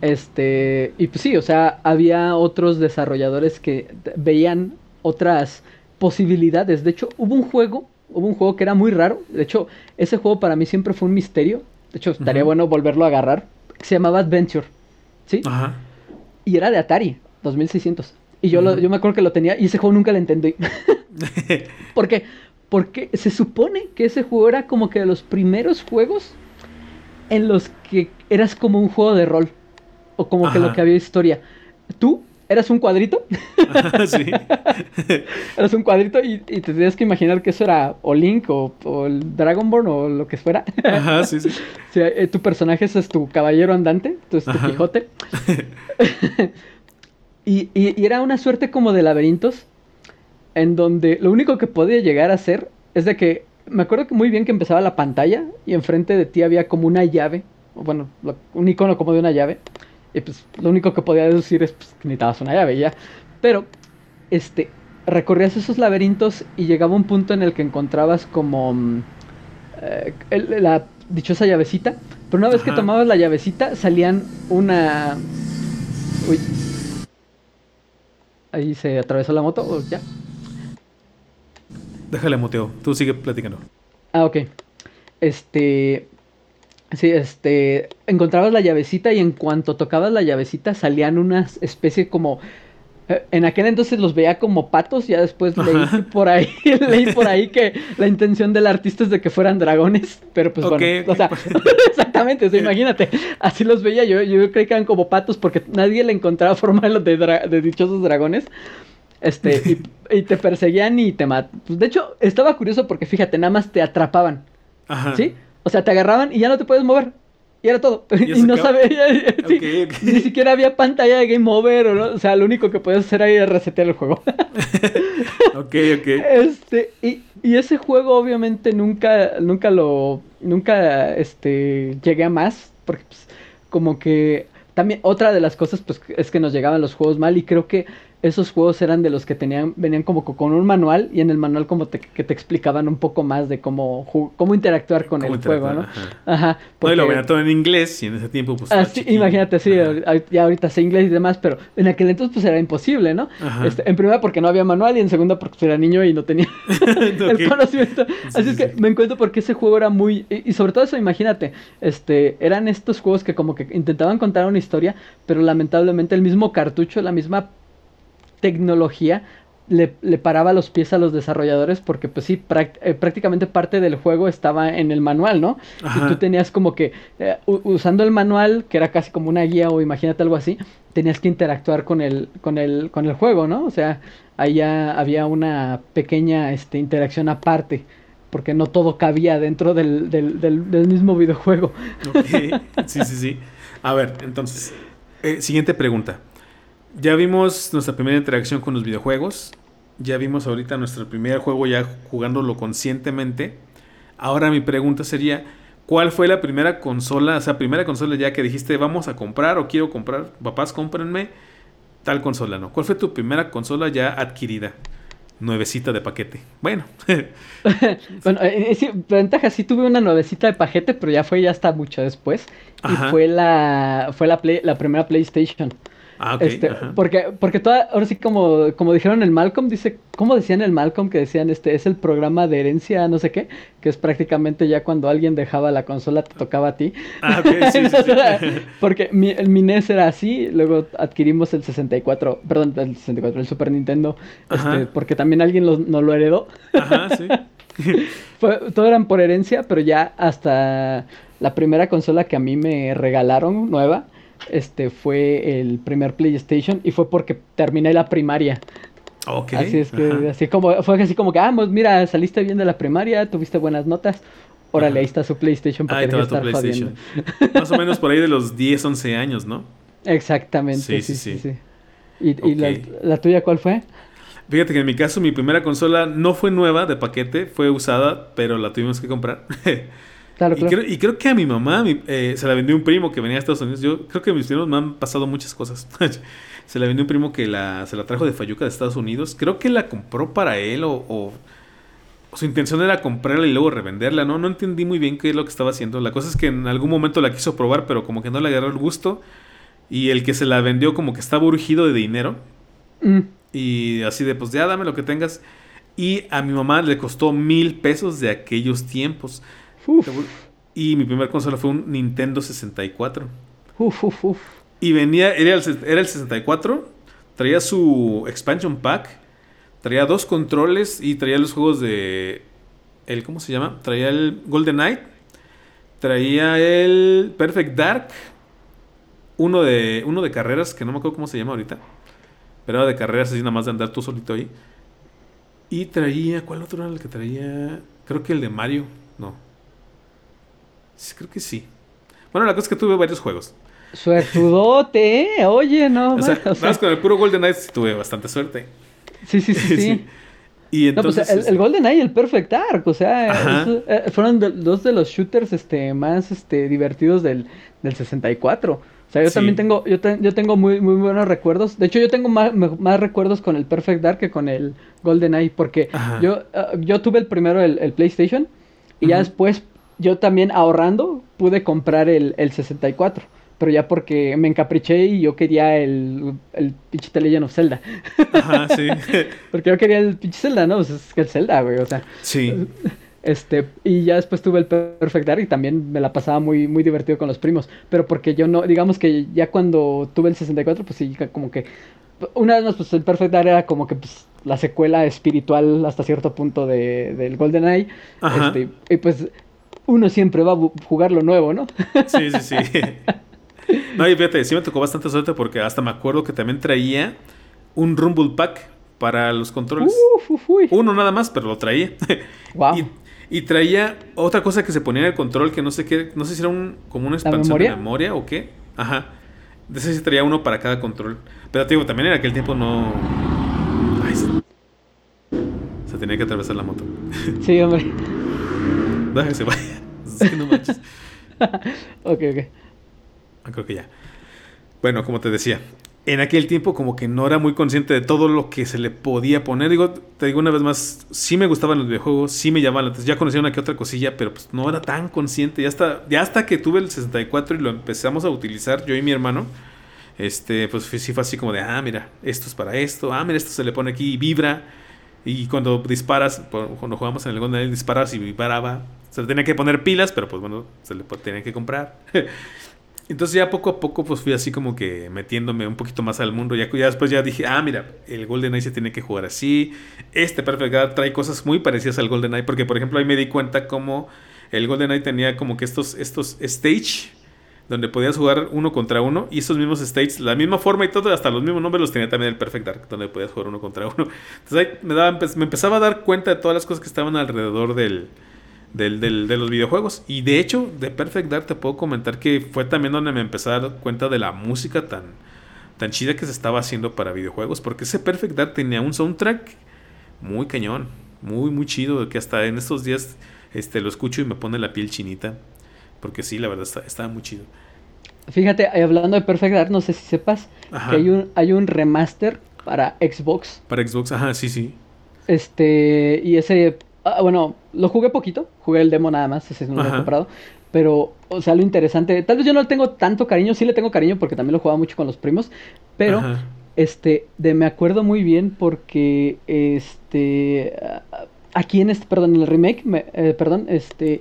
Este, y pues sí, o sea, había otros desarrolladores que veían otras posibilidades. De hecho, hubo un juego, hubo un juego que era muy raro. De hecho, ese juego para mí siempre fue un misterio. De hecho, estaría bueno volverlo a agarrar. Se llamaba Adventure. ¿Sí? Ajá. Y era de Atari, 2600. Y yo, lo, yo me acuerdo que lo tenía y ese juego nunca lo entendí. Porque porque se supone que ese juego era como que de los primeros juegos en los que eras como un juego de rol. O como que lo que había historia. Tú eras un cuadrito. sí. eras un cuadrito y, te tenías que imaginar que eso era o Link o, el Dragonborn o lo que fuera. Ajá, sí, sí. Eh, tu personaje es tu caballero andante, tu, tu Quijote. y, y, era una suerte como de laberintos en donde lo único que podía llegar a ser es de que me acuerdo que muy bien que empezaba la pantalla y enfrente de ti había como una llave, bueno, un icono como de una llave, y pues lo único que podía deducir es pues, que necesitabas una llave ya. Pero, este, recorrías esos laberintos y llegaba un punto en el que encontrabas como mm, eh, la dichosa llavecita, pero una vez que tomabas la llavecita salían una... Uy. Ahí se atravesó la moto, ¿o ya? Déjale muteo, tú sigue platicando. Ah, ok. Este. Sí, este. Encontrabas la llavecita y en cuanto tocabas la llavecita salían unas especies como. Eh, en aquel entonces los veía como patos, ya después leí por ahí, leí por ahí que la intención del artista es de que fueran dragones, pero pues bueno, o sea, exactamente, imagínate, así los veía yo, yo creí que eran como patos porque nadie le encontraba forma de, de dichosos dragones, este, y, te perseguían y te mataban. Pues, de hecho, estaba curioso porque fíjate, nada más te atrapaban. Ajá. ¿Sí? O sea, te agarraban y ya no te puedes mover. Y era todo. Y, no sabía. Ni siquiera había pantalla de game over. O, no, o sea, lo único que podías hacer era resetear el juego. ok, ok. Este, y, y, ese juego, obviamente, nunca, nunca lo. Nunca este, llegué a más. Porque, pues, como que. También, otra de las cosas, pues, es que nos llegaban los juegos mal. Y creo que esos juegos eran de los que tenían, venían como con un manual y en el manual como te, que te explicaban un poco más de cómo, cómo interactuar con el juego, ¿no? Ajá. porque... lo venían todo en inglés y en ese tiempo pues... Ah, imagínate, sí, ya ahorita sé inglés y demás, pero en aquel entonces pues era imposible, ¿no? Este, en primera porque no había manual y en segunda porque pues, era niño y no tenía el conocimiento. Así es que me encuentro porque ese juego era muy... Y, y, sobre todo eso, imagínate, este, eran estos juegos que como que intentaban contar una historia, pero lamentablemente el mismo cartucho, la misma tecnología le, paraba los pies a los desarrolladores porque pues sí, eh, prácticamente parte del juego estaba en el manual, ¿no? Y tú tenías como que, eh, usando el manual, que era casi como una guía o imagínate algo así, tenías que interactuar con el, con el, con el juego, ¿no? O sea, ahí ya había una pequeña este, interacción aparte porque no todo cabía dentro del, del, mismo videojuego. Sí, sí, sí. A ver, entonces, eh, siguiente pregunta. Ya vimos nuestra primera interacción con los videojuegos. Ya vimos ahorita nuestro primer juego ya jugándolo conscientemente. Ahora mi pregunta sería, ¿cuál fue la primera consola, o sea, primera consola ya que dijiste vamos a comprar o quiero comprar, papás cómprenme tal consola, ¿no? ¿Cuál fue tu primera consola ya adquirida? nuevecita de paquete. Bueno. bueno, eh, eh, ventaja, sí tuve una nuevecita de paquete, pero ya fue ya hasta mucho después. Y fue la fue la, la primera PlayStation. Ah, este, porque, porque toda, ahora sí como, como dijeron el Malcolm, dice, ¿cómo decían el Malcolm? Que decían, este, es el programa de herencia, no sé qué, que es prácticamente ya cuando alguien dejaba la consola te tocaba a ti. Ah, sí, porque mi, el NES era así, luego adquirimos el 64, perdón, el 64, el Super Nintendo, este, porque también alguien lo, no lo heredó. Ajá, sí. todo eran por herencia, pero ya hasta la primera consola que a mí me regalaron nueva, este fue el primer PlayStation y fue porque terminé la primaria. Okay, así es que, así como, fue así como que, ah, pues mira, saliste bien de la primaria, tuviste buenas notas. Órale, ahí está su PlayStation para que estar PlayStation. Más o menos por ahí de los 10, 11 años, ¿no? Exactamente. Sí, sí, sí. ¿Y, la, tuya cuál fue? Fíjate que en mi caso mi primera consola no fue nueva de paquete, fue usada, pero la tuvimos que comprar. y, Creo, que a mi mamá eh, se la vendió un primo que venía a Estados Unidos. Yo creo que a mis primos me han pasado muchas cosas. se la vendió un primo que la, se la trajo de Fayuca de Estados Unidos. Creo que la compró para él o, su intención era comprarla y luego revenderla. No, no entendí muy bien qué es lo que estaba haciendo. La cosa es que en algún momento la quiso probar, pero como que no le agarró el gusto. Y el que se la vendió como que estaba urgido de dinero. Mm. Y así de, pues ya dame lo que tengas. Y a mi mamá le costó mil pesos de aquellos tiempos. Y mi primera consola fue un Nintendo 64. Y venía, era el, era el 64, traía su expansion pack, traía dos controles y traía los juegos de... El, ¿Cómo se llama? Traía el Golden Knight, traía el Perfect Dark, uno de, uno de carreras, que no me acuerdo cómo se llama ahorita, pero era de carreras así nada más de andar tú solito ahí. Y traía, ¿cuál otro era el que traía? Creo que el de Mario, no. Creo que sí. Bueno, la cosa es que tuve varios juegos. Suertudote, ¿eh? Oye, no. O sea, más con el puro Golden Knight tuve bastante suerte. Sí, sí, sí, sí. Y pues, entonces, el, Golden Knight y el Perfect Dark, o sea, eh, fueron dos de los shooters este, más este, divertidos del, del 64. O sea, yo también tengo, yo, yo tengo muy, muy buenos recuerdos. De hecho, yo tengo más, más recuerdos con el Perfect Dark que con el Golden Knight, porque yo, eh, yo tuve el primero el, el PlayStation y ya después yo también ahorrando pude comprar el, el 64. Pero ya porque me encapriché y yo quería el, el pinche The Legend of Zelda. Ajá, sí. porque yo quería el pinche Zelda, ¿no? Pues es que el Zelda, güey, o sea. Sí. Este, y ya después tuve el Perfect Dark y también me la pasaba muy, muy divertido con los primos. Pero porque yo no, digamos que ya cuando tuve el 64, pues sí, como que. Una vez más, pues el Perfect Dark era como que pues, la secuela espiritual hasta cierto punto de, del Golden Eye. Este, y pues uno siempre va a jugar lo nuevo, ¿no? Sí, sí, sí. No, y fíjate, sí me tocó bastante suerte porque hasta me acuerdo que también traía un Rumble Pack para los controles. Uno nada más, pero lo traía. Wow. Y, traía otra cosa que se ponía en el control que no sé qué, no sé si era un, como una expansión de memoria o qué. Ajá. De ese sí traía uno para cada control. Pero te digo, también en aquel tiempo no. Ay, se... se tenía que atravesar la moto. Sí, hombre. Deja que se vaya. no manches. ok, ok. Ah, creo que ya. Bueno, como te decía, en aquel tiempo como que no era muy consciente de todo lo que se le podía poner. Digo, te digo una vez más, sí me gustaban los videojuegos, sí me llamaban Ya conocía una que otra cosilla, pero pues no era tan consciente. Ya hasta, ya hasta que tuve el 64 y lo empezamos a utilizar yo y mi hermano, este, pues sí fue así como de, ah, mira, esto es para esto, ah, mira, esto se le pone aquí y vibra. Y cuando disparas, cuando jugamos en el Golden disparas y vibraba. Se le tenía que poner pilas, pero pues bueno, se le tenía que comprar. Entonces ya poco a poco pues fui así como que metiéndome un poquito más al mundo. Ya, después ya dije, ah, mira, el GoldenEye se tiene que jugar así. Este Perfect Dark trae cosas muy parecidas al GoldenEye. Porque por ejemplo ahí me di cuenta como el GoldenEye tenía como que estos, estos stage donde podías jugar uno contra uno y esos mismos states, la misma forma y todo, hasta los mismos nombres los tenía también el Perfect Dark, donde podías jugar uno contra uno. Entonces ahí me, empezaba a dar cuenta de todas las cosas que estaban alrededor del, del, del, de los videojuegos. Y de hecho, de Perfect Dark te puedo comentar que fue también donde me empecé a dar cuenta de la música tan, tan chida que se estaba haciendo para videojuegos, porque ese Perfect Dark tenía un soundtrack muy cañón, muy, muy chido, que hasta en estos días este, lo escucho y me pone la piel chinita. Porque sí, la verdad está, estaba muy chido. Fíjate, hablando de Perfect Dark, no sé si sepas que hay un, hay un remaster para Xbox. Para Xbox, ajá, sí, sí. Este, y ese, ah, bueno, lo jugué poquito, jugué el demo nada más, ese no lo he comprado. Pero, o sea, lo interesante, tal vez yo no le tengo tanto cariño, sí le tengo cariño porque también lo jugaba mucho con los primos, pero, este, de me acuerdo muy bien porque, este, aquí en este, perdón, en el remake, eh, perdón, este,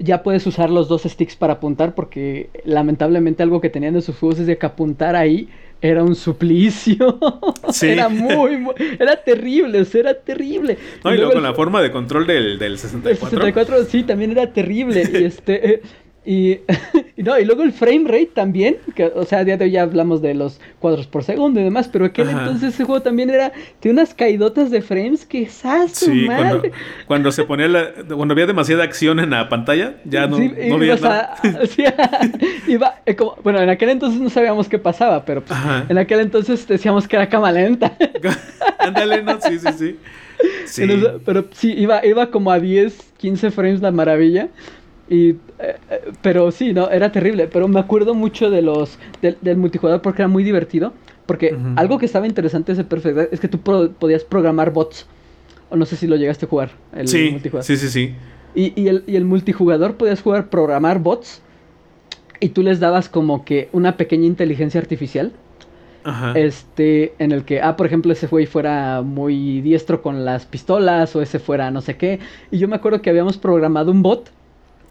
ya puedes usar los dos sticks para apuntar porque lamentablemente algo que tenían de sus juegos es de que apuntar ahí era un suplicio. era muy, era terrible, o sea, era terrible. No, y, luego, con la forma de control del, del 64. El 64 sí, también era terrible. y este, eh, y, no, y luego el frame rate también, que, o sea, a día de hoy ya hablamos de los cuadros por segundo y demás, pero aquel entonces ese juego también era, de unas caidotas de frames que esas sí, cuando, cuando, se ponía la, cuando había demasiada acción en la pantalla, ya no, sí, no veía nada. iba, eh, como, bueno, en aquel entonces no sabíamos qué pasaba, pero pues, en aquel entonces decíamos que era cama lenta. Ándale, no, sí, sí, sí. sí. pero sí, iba, iba como a 10, 15 frames la maravilla. Y, eh, eh, pero sí, no, era terrible. Pero me acuerdo mucho de los del, multijugador porque era muy divertido. Porque algo que estaba interesante ese Perfect es que tú podías programar bots. O no sé si lo llegaste a jugar. El sí, multijugador. sí, sí, sí. Y, y, el, y el multijugador podías jugar, programar bots. Y tú les dabas como que una pequeña inteligencia artificial. Ajá. Este, en el que, ah, por ejemplo, ese güey fuera muy diestro con las pistolas o ese fuera no sé qué. Y yo me acuerdo que habíamos programado un bot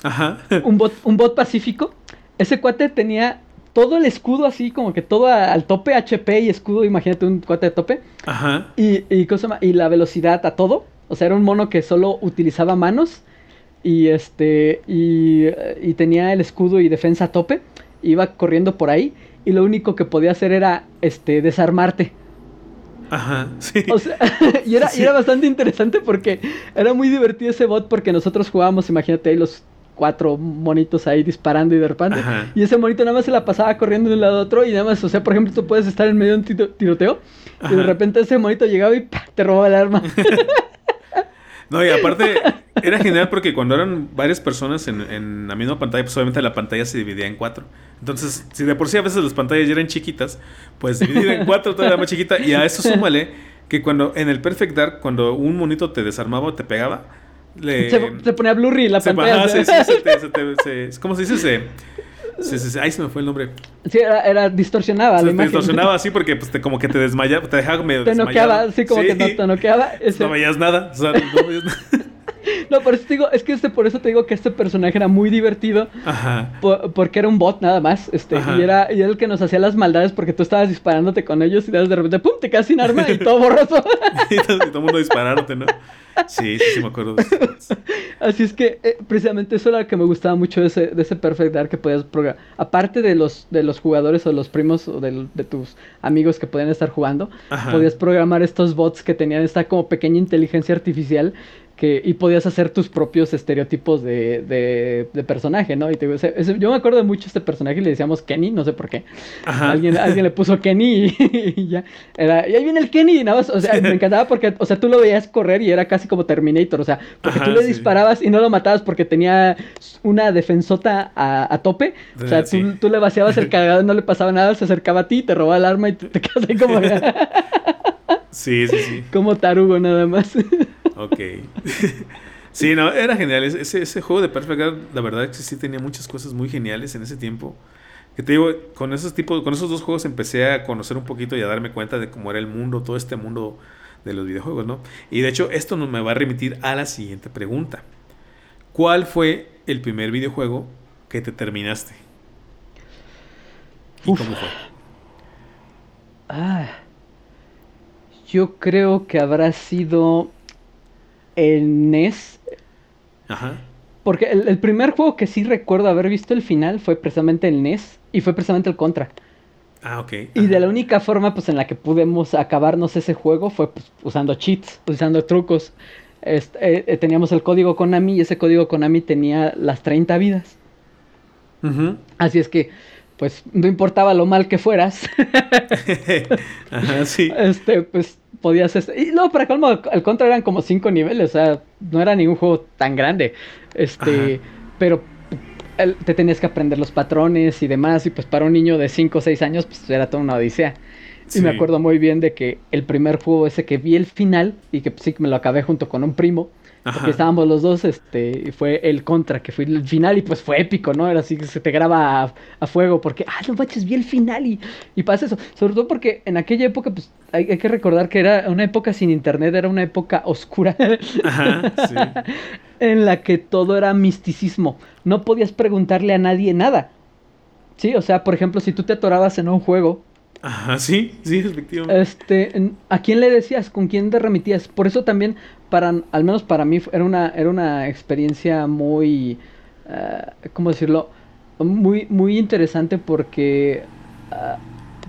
Ajá. un, bot, un bot pacífico. Ese cuate tenía todo el escudo así, como que todo al tope, HP y escudo, imagínate un cuate de tope. Ajá. Y, y, cosa, y la velocidad a todo. O sea, era un mono que solo utilizaba manos. Y este. Y, y tenía el escudo y defensa a tope. Iba corriendo por ahí. Y lo único que podía hacer era este desarmarte. Ajá, sí. O sea, y, era, y era bastante interesante porque era muy divertido ese bot porque nosotros jugábamos, imagínate ahí los cuatro monitos ahí disparando y de repente. Y ese monito nada más se la pasaba corriendo de un lado a otro y nada más, o sea, por ejemplo, tú puedes estar en medio de un tiroteo y de repente ese monito llegaba y te robaba el arma. no, y aparte era genial porque cuando eran varias personas en, en, la misma pantalla, pues obviamente la pantalla se dividía en cuatro. Entonces, si de por sí a veces las pantallas ya eran chiquitas, pues dividida en cuatro todavía más chiquita. Y a eso súmale que cuando en el Perfect Dark, cuando un monito te desarmaba o te pegaba, se, ponía blurry la pantalla. ¿Cómo se dice? Se, ahí se me fue el nombre. Sí, era, distorsionaba la imagen. Distorsionaba así porque pues, te, como que te desmayaba, te dejaba medio Te noqueaba, sí, como que no te noqueaba. No veías nada. no, por eso te digo, es que este, por eso te digo que este personaje era muy divertido. Ajá. porque era un bot nada más. Este, y era, y era el que nos hacía las maldades porque tú estabas disparándote con ellos y de repente, ¡pum! te quedas sin arma y todo borroso. y todo el mundo disparándote, ¿no? Sí, sí, sí me acuerdo de eso. Así es que eh, precisamente eso era lo que me gustaba mucho de ese, de ese Perfect Dark que podías programar. Aparte de los, de los jugadores o los primos o de, de tus amigos que podían estar jugando, podías programar estos bots que tenían esta como pequeña inteligencia artificial que, y podías hacer tus propios estereotipos de, de, personaje, ¿no? Y te, yo me acuerdo mucho de este personaje y le decíamos Kenny, no sé por qué. Alguien, alguien le puso Kenny y, ya. Era, y ahí viene el Kenny, nada más, o sea, me encantaba porque, o sea, tú lo veías correr y era casi como Terminator, o sea, porque tú le disparabas y no lo matabas porque tenía una defensota a, tope. O sea, tú, tú, le vaciabas el cargador, no le pasaba nada, se acercaba a ti, te robaba el arma y te, te quedas ahí como... sí, sí, sí. Como tarugo nada más. Ok. sí, no, era genial. Ese, ese juego de Perfect Dark, la verdad es que sí tenía muchas cosas muy geniales en ese tiempo. Que te digo, con esos tipos, con esos dos juegos empecé a conocer un poquito y a darme cuenta de cómo era el mundo, todo este mundo de los videojuegos, ¿no? Y de hecho, esto nos me va a remitir a la siguiente pregunta. ¿Cuál fue el primer videojuego que te terminaste? ¿Y cómo fue? Ah, yo creo que habrá sido el NES. Ajá. Porque el, primer juego que sí recuerdo haber visto el final fue precisamente el NES y fue precisamente el Contra. Ah, ok. Y de la única forma pues en la que pudimos acabarnos ese juego fue pues, usando cheats, usando trucos. Este, eh, eh, teníamos el código Konami y ese código Konami tenía las 30 vidas. Así es que, pues, no importaba lo mal que fueras. Ajá, sí. Este, pues podías... Y luego, para colmo, al contra eran como cinco niveles, o sea, no era ningún juego tan grande. Este, pero te tenías que aprender los patrones y demás, y pues para un niño de 5 o 6 años, pues era toda una odisea. Y me acuerdo muy bien de que el primer juego ese que vi el final y que sí que me lo acabé junto con un primo, porque estábamos los dos, este, y fue el contra, que fue el final y pues fue épico, ¿no? Era así que se te graba a, fuego porque, ah, no manches, vi el final y, y pasa eso. Sobre todo porque en aquella época, pues hay, que recordar que era una época sin internet, era una época oscura. Ajá, sí. en la que todo era misticismo. No podías preguntarle a nadie nada. Sí, o sea, por ejemplo, si tú te atorabas en un juego. Ajá, sí, sí, efectivamente. Este, ¿a quién le decías? ¿Con quién te remitías? Por eso también, para, al menos para mí, era una, era una experiencia muy, uh, ¿cómo decirlo? Muy, muy interesante porque uh,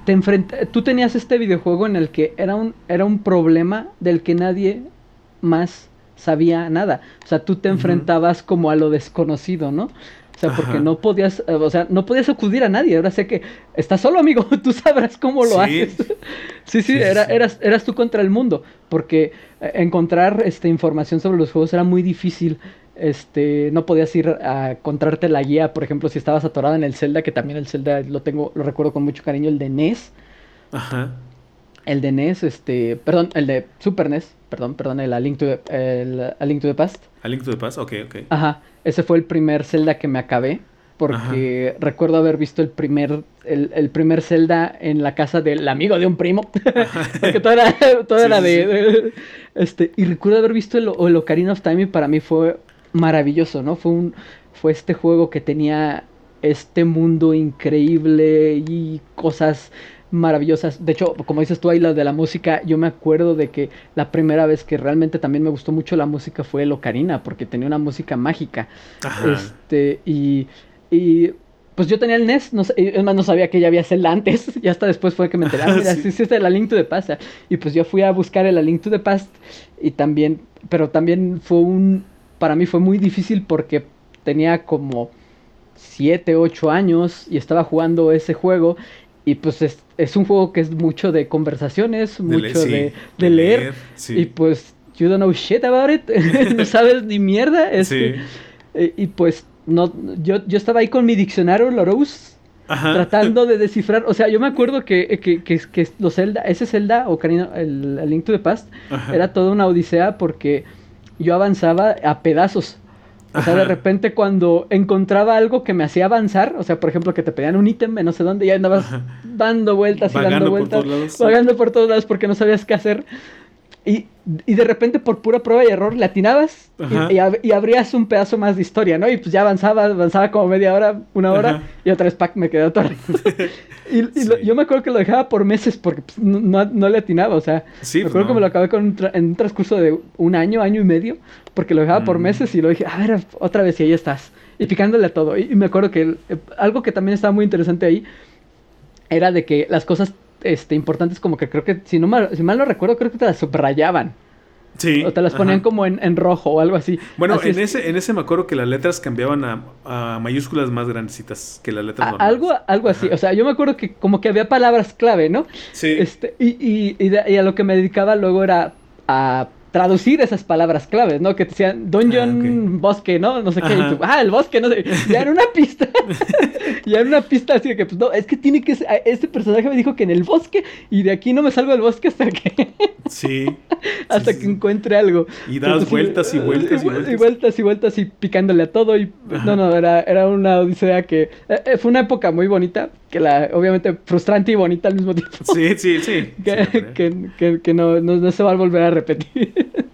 te enfrenta, tú tenías este videojuego en el que era un, era un problema del que nadie más sabía nada. O sea, tú te enfrentabas como a lo desconocido, ¿no? O sea, porque no podías, eh, o sea, no podías acudir a nadie. Ahora sé que estás solo, amigo, tú sabrás cómo lo haces. sí, sí, era, Eras, eras tú contra el mundo, porque eh, encontrar este, información sobre los juegos era muy difícil. Este, no podías ir a encontrarte la guía, por ejemplo, si estabas atorada en el Zelda, que también el Zelda lo tengo, lo recuerdo con mucho cariño, el de NES. Ajá. El de NES, este, perdón, el de Super NES, perdón, perdón, el A Link to the, el, A Link to the Past. A Link to the Past, ok, ok. Ajá, ese fue el primer Zelda que me acabé, porque recuerdo haber visto el primer, el, primer Zelda en la casa del amigo de un primo, porque todo era, todo era de, este, y recuerdo haber visto el, el Ocarina of Time y para mí fue maravilloso, ¿no? Fue un, fue este juego que tenía este mundo increíble y cosas maravillosas. De hecho, como dices tú ahí, lo de la música, yo me acuerdo de que la primera vez que realmente también me gustó mucho la música fue el Ocarina, porque tenía una música mágica. Este, y, y pues yo tenía el NES, no, es más, no sabía que ya había Zelda antes, y hasta después fue que me enteré, ah, mira, sí, sí, es el A Link to the Past, y pues yo fui a buscar el A Link to the Past, y también, pero también fue un, para mí fue muy difícil porque tenía como 7, 8 años y estaba jugando ese juego y pues es, es, un juego que es mucho de conversaciones, mucho de, leer. Y pues, you don't know shit about it. no sabes ni mierda. Este, y pues, no, yo, yo estaba ahí con mi diccionario Loros. Tratando de descifrar, o sea, yo me acuerdo que, que, que, que los Zelda, ese Zelda, o el, el, Link to the Past, era toda una odisea porque yo avanzaba a pedazos. O sea, de repente cuando encontraba algo que me hacía avanzar, o sea, por ejemplo, que te pedían un ítem no sé dónde, y andabas dando vueltas y dando vueltas, vagando por todos lados porque no sabías qué hacer. Y, y, de repente por pura prueba y error le atinabas y, y, abrías un pedazo más de historia, ¿no? Y pues ya avanzaba, avanzaba como media hora, una hora y otra vez pack me quedé atorado. y, yo me acuerdo que lo dejaba por meses porque pues, no, no, le atinaba, o sea, me acuerdo que me lo acabé con en un transcurso de un año, año y medio, porque lo dejaba por mm. meses y lo dije, a ver, otra vez y ahí estás. Y picándole a todo. Y, me acuerdo que eh, algo que también estaba muy interesante ahí era de que las cosas este, importantes como que creo que, si, no mal, si mal no recuerdo, creo que te las subrayaban. Sí. O te las ponían como en, rojo o algo así. Bueno, en, ese, en ese me acuerdo que las letras cambiaban a, mayúsculas más grandecitas que las letras normales. Algo, algo así. O sea, yo me acuerdo que como que había palabras clave, ¿no? Sí. Este, y, y, y a lo que me dedicaba luego era a traducir esas palabras claves, ¿no? Que te decían dungeon, ah, bosque, ¿no? No sé qué. ah, el bosque, no sé. Ya era una pista. ya era una pista así de que, pues no, es que tiene que ser. Este personaje me dijo que en el bosque y de aquí no me salgo del bosque hasta que. sí. hasta que encuentre algo. Y das vueltas y vueltas y, vueltas. Y vueltas y vueltas y picándole a todo. Y no, no, era, era una odisea que. Eh, eh, fue una época muy bonita, que la, obviamente frustrante y bonita al mismo tiempo. Sí, sí, sí. que, que, no, no, no se va a volver a repetir.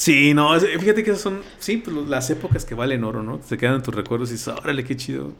Sí, no, fíjate que son, sí, pues las épocas que valen oro, ¿no? Se quedan en tus recuerdos y dices, órale, qué chido.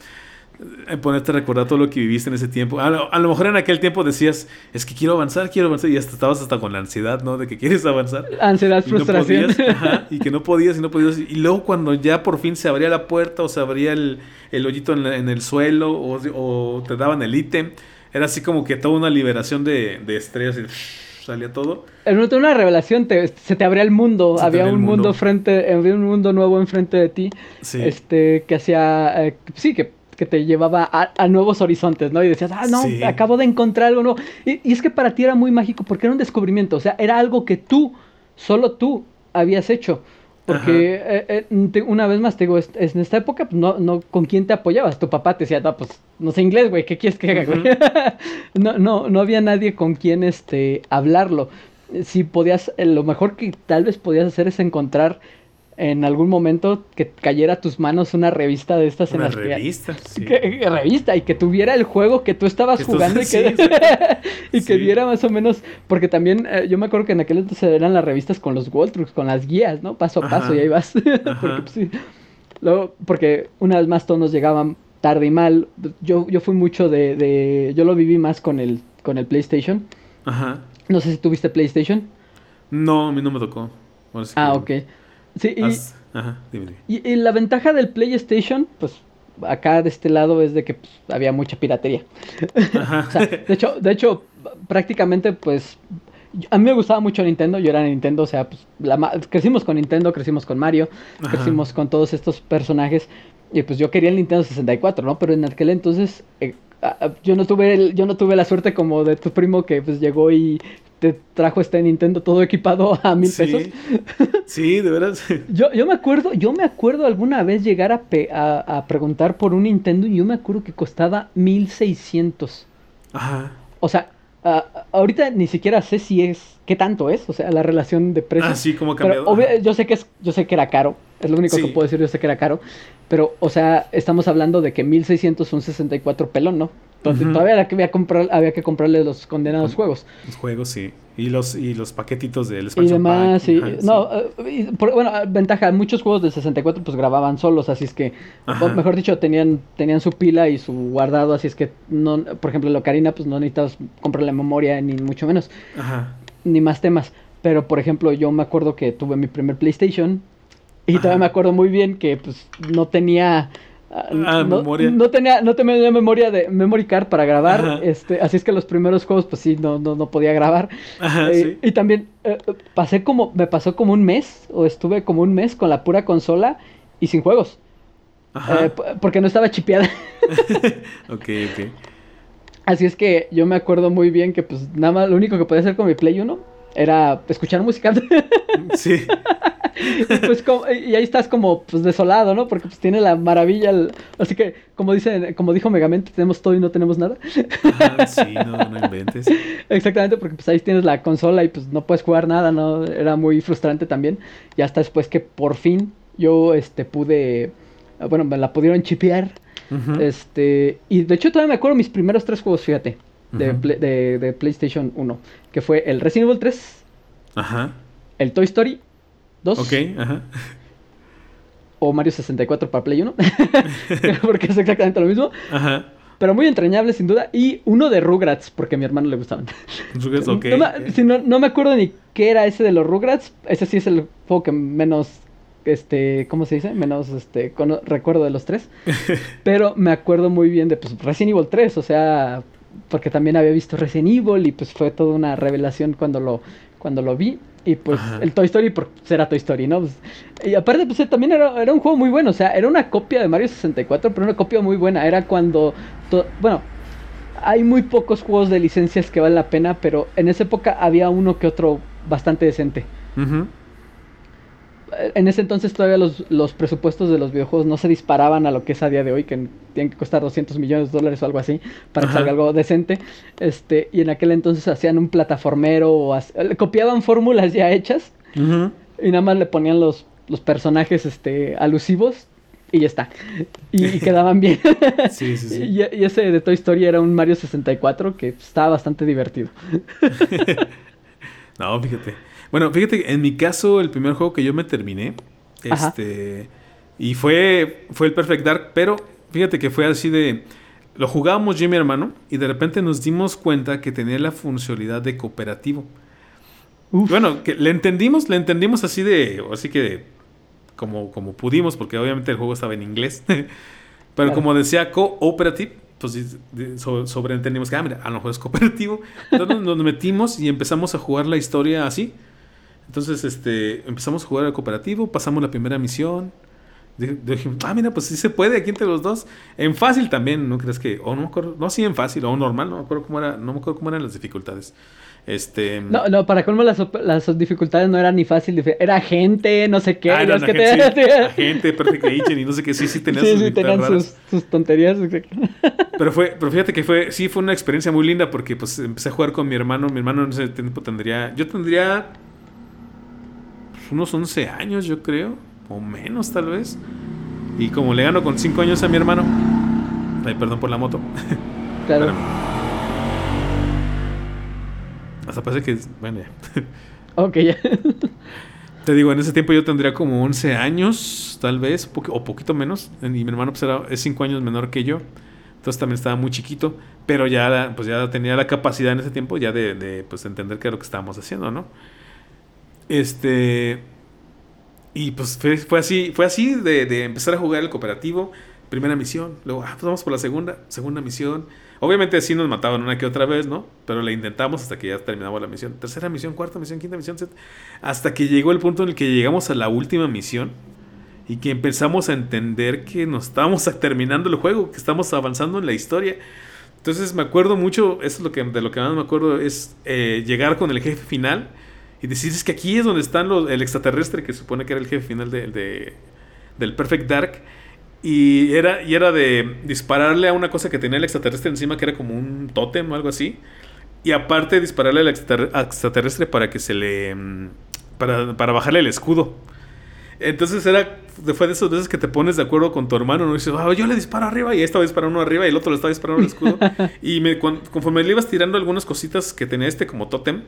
Eh, ponerte a recordar todo lo que viviste en ese tiempo. A lo, mejor en aquel tiempo decías, es que quiero avanzar, quiero avanzar, y hasta estabas hasta con la ansiedad, ¿no? De que quieres avanzar. Ansiedad, frustración. y que no podías y no podías. Y luego cuando ya por fin se abría la puerta o se abría el, el hoyito en, el suelo o, o, te daban el ítem, era así como que toda una liberación de, de estrés. Y, salía todo. En una revelación se te abría el mundo, había un mundo. frente, había un mundo nuevo enfrente de ti, este, que hacía, eh, sí, que, que, te llevaba a, nuevos horizontes, ¿no? Y decías, ah, no, acabo de encontrar algo nuevo. Y, y es que para ti era muy mágico porque era un descubrimiento, o sea, era algo que tú, solo tú, habías hecho. Porque eh, eh, una vez más te digo, en esta época pues, no, no, ¿con quién te apoyabas? Tu papá te decía, no, pues no sé inglés, güey, ¿qué quieres que haga, güey? no, no, no había nadie con quien este, hablarlo. Si podías, lo mejor que tal vez podías hacer es encontrar en algún momento que cayera a tus manos una revista de estas en las revista, sí. que, revista y que tuviera el juego que tú estabas jugando y que, y que diera más o menos porque también eh, yo me acuerdo que en aquel entonces eran las revistas con los Waltrucks con las guías no paso a paso y ahí vas. Porque pues, Luego, porque una vez más todos nos llegaban tarde y mal. Yo yo fui mucho de, de yo lo viví más con el con el PlayStation. Ajá. no sé si tuviste PlayStation. No a mí no me tocó. Ah ok Sí, y, la ventaja del PlayStation, pues acá de este lado es de que pues, había mucha piratería. de hecho, de hecho, prácticamente pues a mí me gustaba mucho Nintendo, yo era Nintendo, o sea, pues crecimos con Nintendo, crecimos con Mario, crecimos con todos estos personajes y pues yo quería el Nintendo 64, ¿no? Pero en aquel entonces eh, yo no tuve el, yo no tuve la suerte como de tu primo que pues llegó y te trajo este Nintendo todo equipado a mil pesos. Sí, de verdad. yo, yo me acuerdo, yo me acuerdo alguna vez llegar a, a, preguntar por un Nintendo y yo me acuerdo que costaba mil seiscientos. Ajá. O sea, ahorita ni siquiera sé si es qué tanto es, o sea, la relación de precios. Ah, sí, como cambiado. yo sé que es, yo sé que era caro, es lo único que puedo decir, yo sé que era caro, pero, o sea, estamos hablando de que 1600 son 64 pelón, ¿no? Entonces todavía había que, comprar, había que comprarle los condenados juegos. Los juegos, sí. Y los, y los paquetitos del Y demás, sí. no, eh, bueno, ventaja, muchos juegos del 64 pues grababan solos, así es que, mejor dicho, tenían, tenían su pila y su guardado, así es que, no, por ejemplo, la Ocarina pues no necesitas comprarle memoria ni mucho menos. Ni más temas. Pero, por ejemplo, yo me acuerdo que tuve mi primer PlayStation y todavía me acuerdo muy bien que pues no tenía Ah, no, memoria. no tenía, no tenía memoria de memory card para grabar, este, así es que los primeros juegos, pues sí, no, no, no podía grabar. Eh, y también eh, pasé como, me pasó como un mes, o estuve como un mes con la pura consola y sin juegos. Eh, porque no estaba chipeada. ok, ok. Así es que yo me acuerdo muy bien que pues nada más lo único que podía hacer con mi Play 1 era escuchar música. sí. y, pues, y ahí estás como pues desolado, ¿no? Porque pues tiene la maravilla. así que, como dice, como dijo Megamente, tenemos todo y no tenemos nada. sí, no, no inventes. Exactamente, porque pues ahí tienes la consola y pues no puedes jugar nada, ¿no? Era muy frustrante también. Y hasta después que por fin yo este pude. Bueno, me la pudieron chipear. Este. Y de hecho todavía me acuerdo mis primeros tres juegos, fíjate. De, de, de, PlayStation 1. Que fue el Resident Evil 3. Ajá. El Toy Story ¿Dos? Ok, ajá. O Mario 64 para Play 1. porque es exactamente lo mismo. Ajá. Pero muy entrañable, sin duda. Y uno de Rugrats, porque a mi hermano le gustaban. Rugrats, ok. No, me acuerdo ni qué era ese de los Rugrats. Ese sí es el juego que menos este, ¿cómo se dice? Menos, este, recuerdo de los tres. Pero me acuerdo muy bien de, pues, Resident Evil 3, o sea, porque también había visto Resident Evil y pues fue toda una revelación cuando lo, cuando lo vi. Y pues el Toy Story por ser Toy Story, ¿no? Pues, y aparte, pues también era, era, un juego muy bueno. O sea, era una copia de Mario 64, pero una copia muy buena. Era cuando. Bueno, hay muy pocos juegos de licencias que valen la pena, pero en esa época había uno que otro bastante decente en ese entonces todavía los, presupuestos de los videojuegos no se disparaban a lo que es a día de hoy, que tienen que costar 200 millones de dólares o algo así, para que salga algo decente. Este, y en aquel entonces hacían un plataformero, o copiaban fórmulas ya hechas, y nada más le ponían los, los personajes este, alusivos, y ya está. Y, quedaban bien. sí, sí, sí. Y, y, ese de Toy Story era un Mario 64 que estaba bastante divertido. no, fíjate. Bueno, fíjate, en mi caso, el primer juego que yo me terminé, este, y fue, fue el Perfect Dark, pero fíjate que fue así de, lo jugábamos yo y mi hermano, y de repente nos dimos cuenta que tenía la funcionalidad de cooperativo. Bueno, que le entendimos, le entendimos así de, así que como, como pudimos, porque obviamente el juego estaba en inglés, pero como decía cooperative, pues sobreentendimos que, ah, mira, a lo mejor es cooperativo. Entonces nos metimos y empezamos a jugar la historia así. Entonces, este, empezamos a jugar al cooperativo, pasamos la primera misión Dije, ah, mira, pues sí se puede aquí entre los dos. En fácil también, ¿no crees que? O no me acuerdo, no, sí en fácil, o normal, no me acuerdo cómo era, no me acuerdo cómo eran las dificultades. Este... No, no, para colmo las, las dificultades no eran ni fácil, era gente, no sé qué. Ah, eran que te... gente, Perfect Agent y no sé qué, sí, sí tenían, sí, sus, sí, tenían sus, sus, tonterías. Pero fue, pero fíjate que fue, sí fue una experiencia muy linda porque pues empecé a jugar con mi hermano, mi hermano en ese tiempo tendría, yo tendría unos 11 años yo creo, o menos tal vez. Y como le gano con 5 años a mi hermano, ay, perdón por la moto. Claro. Hasta parece que. Bueno, ya. Ok, ya. Te digo, en ese tiempo yo tendría como 11 años, tal vez, o poquito menos. Y mi hermano pues era, es 5 años menor que yo. Entonces también estaba muy chiquito. Pero ya, pues ya tenía la capacidad en ese tiempo ya de, de pues, entender qué era lo que estábamos haciendo, ¿no? Este. Y pues fue, así, fue así de, empezar a jugar el cooperativo. Primera misión, luego, ah, pues vamos por la segunda, segunda misión. Obviamente así nos mataban una que otra vez, ¿no? Pero le intentamos hasta que ya terminamos la misión. Tercera misión, cuarta misión, quinta misión, hasta que llegó el punto en el que llegamos a la última misión y que empezamos a entender que nos estábamos terminando el juego, que estamos avanzando en la historia. Entonces me acuerdo mucho, eso es lo que, de lo que más me acuerdo, es eh, llegar con el jefe final y decir, es que aquí es donde están los, el extraterrestre que supone que era el jefe final de, de, del Perfect Dark. Y era, y era de dispararle a una cosa que tenía el extraterrestre encima, que era como un tótem o algo así. Y aparte dispararle al extraterrestre para que se le... Mm, para, para bajarle el escudo. Entonces era, fue de esas veces que te pones de acuerdo con tu hermano, ¿no? Y dices, ah, yo le disparo arriba y estaba disparando uno arriba y el otro le estaba disparando el escudo. y me, conforme le ibas tirando algunas cositas que tenía este como tótem,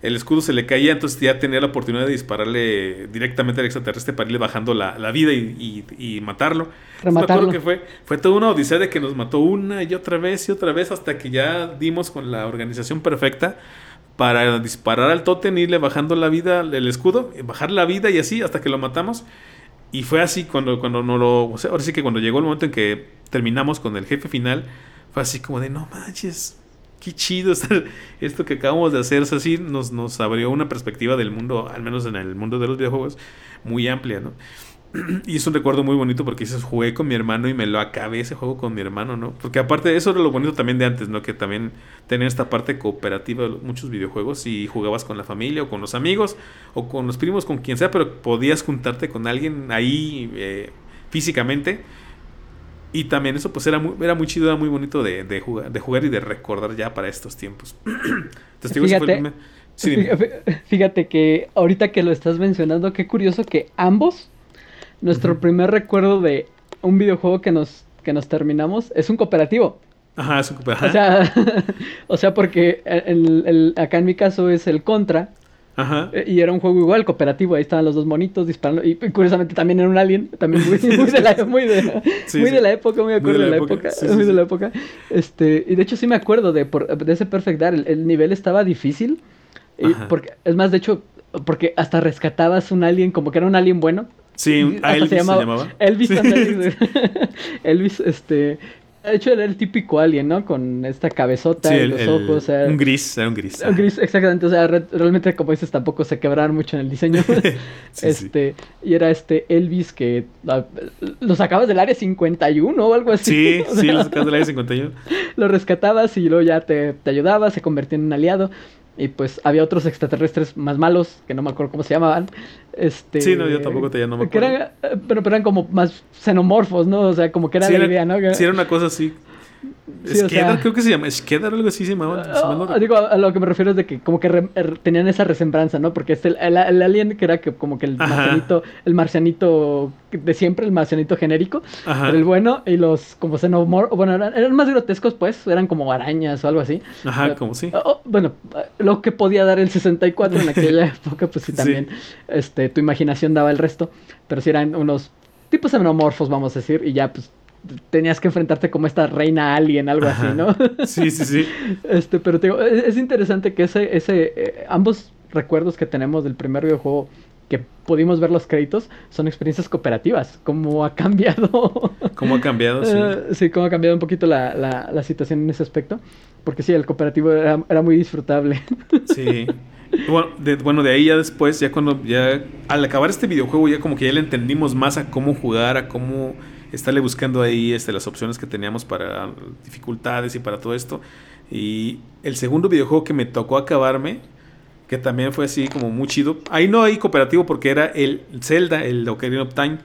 el escudo se le caía, entonces ya tenía la oportunidad de dispararle directamente al extraterrestre para irle bajando la, vida y, matarlo. Rematarlo. que fue, fue toda una odisea de que nos mató una y otra vez y otra vez hasta que ya dimos con la organización perfecta para disparar al tótem, irle bajando la vida, el escudo, bajar la vida y así hasta que lo matamos. Y fue así cuando, cuando no lo... O sea, ahora sí que cuando llegó el momento en que terminamos con el jefe final, fue así como de, no manches, qué chido esto que acabamos de hacer. así nos, nos abrió una perspectiva del mundo, al menos en el mundo de los videojuegos, muy amplia, ¿no? Y es un recuerdo muy bonito porque dices, jugué con mi hermano y me lo acabé ese juego con mi hermano, ¿no? Porque aparte, eso era lo bonito también de antes, ¿no? Que también tenía esta parte cooperativa de muchos videojuegos y jugabas con la familia o con los amigos o con los primos, con quien sea, pero podías juntarte con alguien ahí eh, físicamente y también eso pues era muy, era muy chido, era muy bonito de, de, jugar, de jugar y de recordar ya para estos tiempos. fíjate, fíjate que ahorita que lo estás mencionando, qué curioso que ambos, nuestro primer recuerdo de un videojuego que nos, que nos terminamos es un cooperativo. Ajá, es un cooperativo. O sea, o sea porque el, el, acá en mi caso es el Contra. Ajá. Eh, y era un juego igual, cooperativo, ahí estaban los dos monitos disparando. Y, curiosamente también era un alien, también muy, de, la, muy de, muy de la época, muy de acuerdo de la época. muy de la época. Este, y de hecho sí me acuerdo de, de ese Perfect Dark, el, nivel estaba difícil. Y porque, es más, de hecho, porque hasta rescatabas un alien, como que era un alien bueno. Sí, a Elvis se llamaba. Elvis, Elvis, este, de hecho, era el típico alien, ¿no? Con esta cabezota y los ojos. un gris, era un gris. Un gris, exactamente. O sea, realmente, como dices, tampoco se quebraron mucho en el diseño. este, y era este Elvis que lo sacabas del área 51 o algo así. Sí, sí, lo sacabas del área 51. lo rescatabas y luego ya te, te ayudaba, se convertía en un aliado. Y pues había otros extraterrestres más malos, que no me acuerdo cómo se llamaban. Este, sí, no, yo tampoco te llamo. Que eran, eh, pero, pero eran como más xenomorfos, ¿no? O sea, como que era la idea, ¿no? Sí, era una cosa así. Sí, creo que se llama. Skedar, algo así se llamaba. Ah, digo, a, lo que me refiero es de que como que er, tenían esa resembranza, ¿no? Porque este, el, el, alien que era que como que el marcianito, el marcianito de siempre, el marcianito genérico, el bueno, y los como xenomorphos, bueno, eran, más grotescos, pues, eran como arañas o algo así. Ajá, como sí. bueno, lo que podía dar el 64 en aquella época, pues sí, también, este, tu imaginación daba el resto, pero sí eran unos tipos xenomorfos, vamos a decir, y ya, pues, tenías que enfrentarte como esta reina alien, algo así, ¿no? Sí, sí, sí. este, pero te digo, es, interesante que ese, ese, eh, ambos recuerdos que tenemos del primer videojuego que pudimos ver los créditos, son experiencias cooperativas. ¿Cómo ha cambiado? ¿Cómo ha cambiado? Sí, uh, sí cómo ha cambiado un poquito la, la, situación en ese aspecto. Porque sí, el cooperativo era, era muy disfrutable. Sí. Bueno de, bueno, de ahí ya después, ya cuando ya al acabar este videojuego, ya como que ya le entendimos más a cómo jugar, a cómo estarle buscando ahí este, las opciones que teníamos para dificultades y para todo esto. Y el segundo videojuego que me tocó acabarme, que también fue así como muy chido. Ahí no hay cooperativo porque era el Zelda, el Ocarina of Time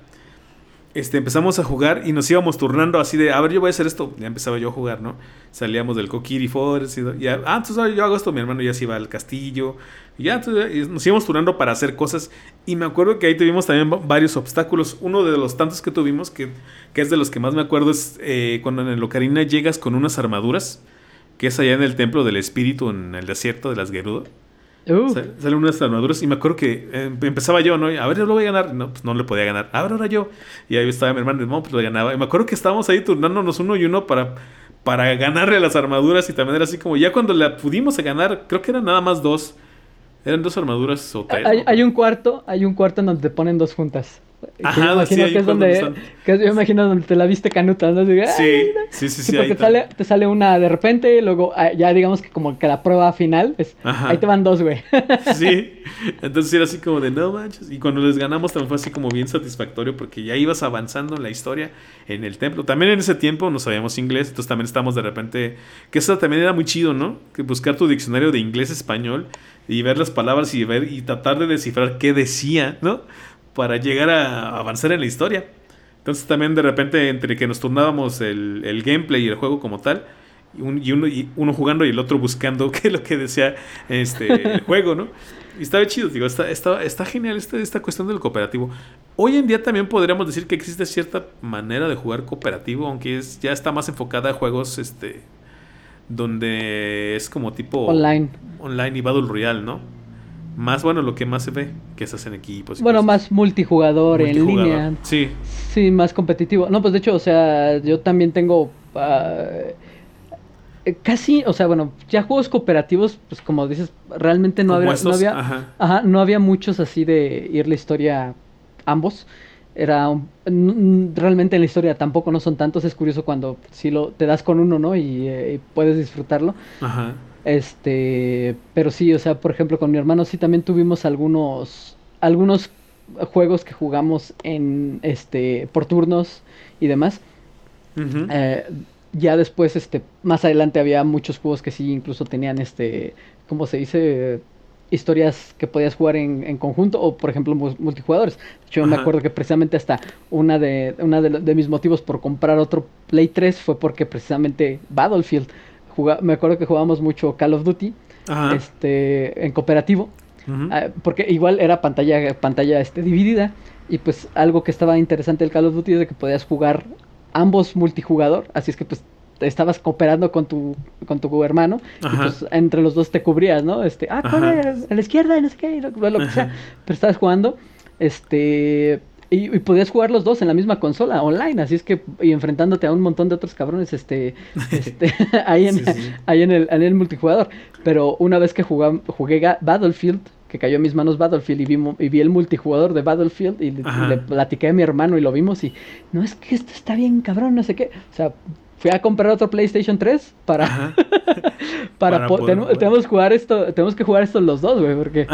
este, empezamos a jugar y nos íbamos turnando así de, a ver, yo voy a hacer esto. Ya empezaba yo a jugar, ¿no? Salíamos del Kokiri Forest y ya, ah, entonces yo hago esto, mi hermano ya se iba al castillo. Y ya nos íbamos turnando para hacer cosas. Y me acuerdo que ahí tuvimos también varios obstáculos. Uno de los tantos que tuvimos, que, que es de los que más me acuerdo, es eh, cuando en el Ocarina llegas con unas armaduras, que es allá en el templo del espíritu, en el desierto de las Gerudo. Uh. Salen unas armaduras y me acuerdo que eh, empezaba yo, ¿no? A ver, yo lo voy a ganar. No, pues no le podía ganar. A ver, ahora yo. Y ahí estaba mi hermano, no, pues lo ganaba. Y me acuerdo que estábamos ahí turnándonos uno y uno para, para ganarle las armaduras y también era así como ya cuando la pudimos ganar, creo que eran nada más dos. Eran dos armaduras o tres. Hay, hay un cuarto, hay un cuarto en donde te ponen dos juntas. Ajá, yo imagino que es donde. Que yo imagino donde te la viste canuta, ¿no? sí, sí, sí, sí. Porque te sale, te sale, una de repente, y luego ah, ya digamos que como que la prueba final, es, ahí te van dos, güey. Sí, entonces era así como de no manches. Y cuando les ganamos también fue así como bien satisfactorio porque ya ibas avanzando en la historia en el templo. También en ese tiempo no sabíamos inglés, entonces también estábamos de repente. Que eso también era muy chido, ¿no? Que buscar tu diccionario de inglés-español y ver las palabras y ver y tratar de descifrar qué decía, ¿no? para llegar a avanzar en la historia. Entonces también de repente entre que nos turnábamos el, gameplay y el juego como tal, y, uno, y, uno, jugando y el otro buscando qué es lo que decía este, el juego, ¿no? Y estaba chido, digo, está, está, está genial esta, esta cuestión del cooperativo. Hoy en día también podríamos decir que existe cierta manera de jugar cooperativo, aunque es, ya está más enfocada a juegos este, donde es como tipo... Online. Online y Battle Royale, ¿no? Más bueno, lo que más se ve, que se hacen equipos. bueno, más multijugador, en línea. Sí. Sí, más competitivo. No, pues de hecho, o sea, yo también tengo eh, casi, o sea, bueno, ya juegos cooperativos, pues como dices, realmente no, había, no había, ajá. no había muchos así de ir la historia ambos. Era realmente en la historia tampoco no son tantos, es curioso cuando si lo te das con uno, ¿no? Y, eh, y puedes disfrutarlo. Ajá. Este, pero sí, o sea, por ejemplo, con mi hermano sí también tuvimos algunos algunos juegos que jugamos en este por turnos y demás. Eh, ya después, este, más adelante había muchos juegos que sí incluso tenían este, ¿cómo se dice? Historias que podías jugar en, conjunto o por ejemplo multijugadores. Yo me acuerdo que precisamente hasta una de una de, de, mis motivos por comprar otro Play 3 fue porque precisamente Battlefield me acuerdo que jugábamos mucho Call of Duty este en cooperativo ah, porque igual era pantalla pantalla este dividida y pues algo que estaba interesante del Call of Duty es de que podías jugar ambos multijugador así es que pues estabas cooperando con tu con tu hermano y pues entre los dos te cubrías no este ah corre a la izquierda y no sé qué lo que sea. Pero estabas jugando este y, podías jugar los dos en la misma consola online, así es que y enfrentándote a un montón de otros cabrones este, este ahí en, ahí en el, en el multijugador. Pero una vez que jugué, jugué Battlefield, que cayó en mis manos Battlefield y vi, y vi el multijugador de Battlefield y le, platiqué a mi hermano y lo vimos y no es que esto está bien cabrón, no sé qué. O sea, fui a comprar otro PlayStation 3 para para, tenemos, que jugar esto tenemos que jugar esto los dos güey porque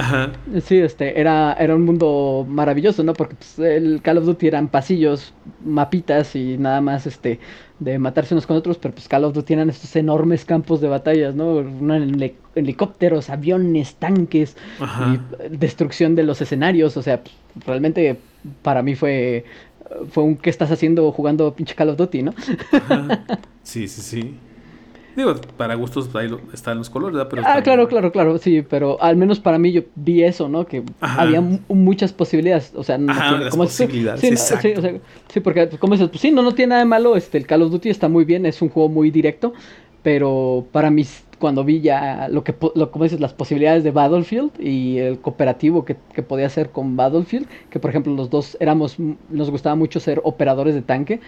sí este era era un mundo maravilloso no porque pues, el Call of Duty eran pasillos mapitas y nada más este de matarse unos con otros pero pues Call of Duty eran estos enormes campos de batallas no helicópteros aviones tanques y destrucción de los escenarios o sea pues, realmente para mí fue fue un ¿qué estás haciendo jugando pinche Call of Duty, no? Sí, sí, sí. Digo, para gustos ahí están los colores, ¿verdad? Pero ah, claro, claro, claro, sí, pero al menos para mí yo vi eso, ¿no? Que había muchas posibilidades, o sea, no Ajá, posibilidades, sí, sí, o sea, sí, porque como dices, pues sí, no, no tiene nada de malo, este, el Call of Duty está muy bien, es un juego muy directo, pero para mis cuando vi ya lo que, lo, como dices, las posibilidades de Battlefield y el cooperativo que, que, podía hacer con Battlefield, que por ejemplo los dos éramos, nos gustaba mucho ser operadores de tanque,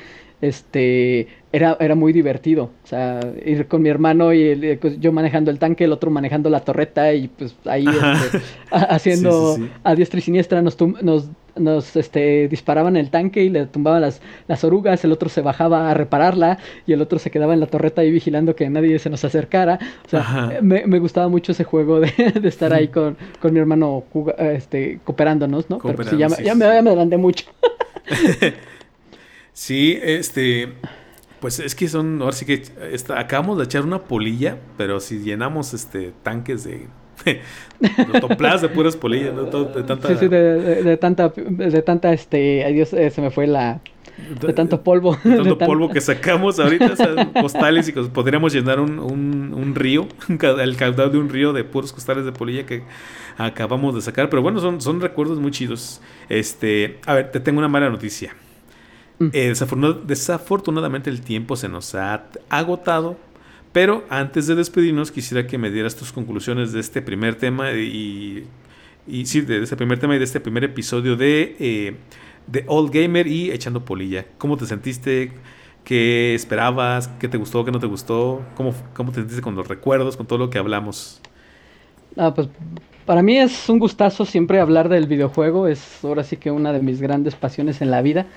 este, era, era muy divertido, o sea, ir con mi hermano y pues, yo manejando el tanque, el otro manejando la torreta y pues ahí este, haciendo a diestra y siniestra nos, nos nos este, disparaban el tanque y le tumbaban las, las orugas, el otro se bajaba a repararla y el otro se quedaba en la torreta ahí vigilando que nadie se nos acercara. O sea, me, me, gustaba mucho ese juego de, de estar ahí con, con, mi hermano este, cooperándonos, ¿no? Pero pues, ya, ya, me, ya me adelanté mucho. sí, este... Pues es que son, ahora sí que acabamos de echar una polilla, pero si llenamos este tanques de Toplas de puras polillas, De tanta... Sí, sí, de, tanta, de tanta, este, adiós, eh, se me fue la... De tanto polvo. De tanto polvo que sacamos ahorita, postales y podríamos llenar un, un, un río, el caudal de un río de puros costales de polilla que acabamos de sacar. Pero bueno, son, son recuerdos muy chidos. Este, a ver, te tengo una mala noticia. Mm. Eh, desafortunadamente el tiempo se nos ha agotado pero antes de despedirnos, quisiera que me dieras tus conclusiones de este primer tema y, y sí, de este primer tema y de este primer episodio de, eh, de Old Gamer y Echando Polilla. ¿Cómo te sentiste? ¿Qué esperabas? ¿Qué te gustó? ¿Qué no te gustó? ¿Cómo, cómo te sentiste con los recuerdos, con todo lo que hablamos? Ah, pues para mí es un gustazo siempre hablar del videojuego. Es ahora sí que una de mis grandes pasiones en la vida.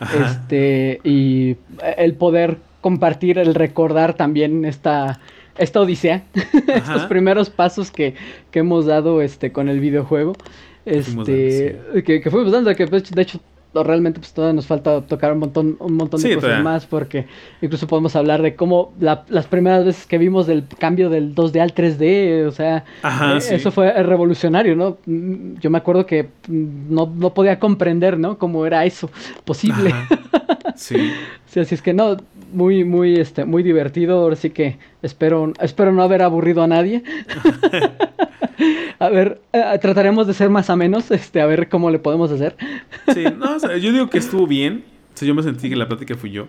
Este, y el poder compartir, el recordar también esta, esta odisea, estos primeros pasos que, que, hemos dado este, con el videojuego. Este, que, que, fuimos dando, que pues, de hecho realmente pues todavía nos falta tocar un montón, un montón de cosas más porque incluso podemos hablar de cómo las primeras veces que vimos el cambio del 2D al 3D, o sea, eh, eso fue revolucionario, ¿no? Yo me acuerdo que no, no podía comprender, ¿no? Cómo era eso posible. Sí. sí. Así es que no, muy, muy, este, muy divertido. Ahora sí que espero, espero no haber aburrido a nadie. a ver, eh, trataremos de ser más a menos, este, a ver cómo le podemos hacer. sí, no, yo digo que estuvo bien. O yo me sentí que la plática fui yo.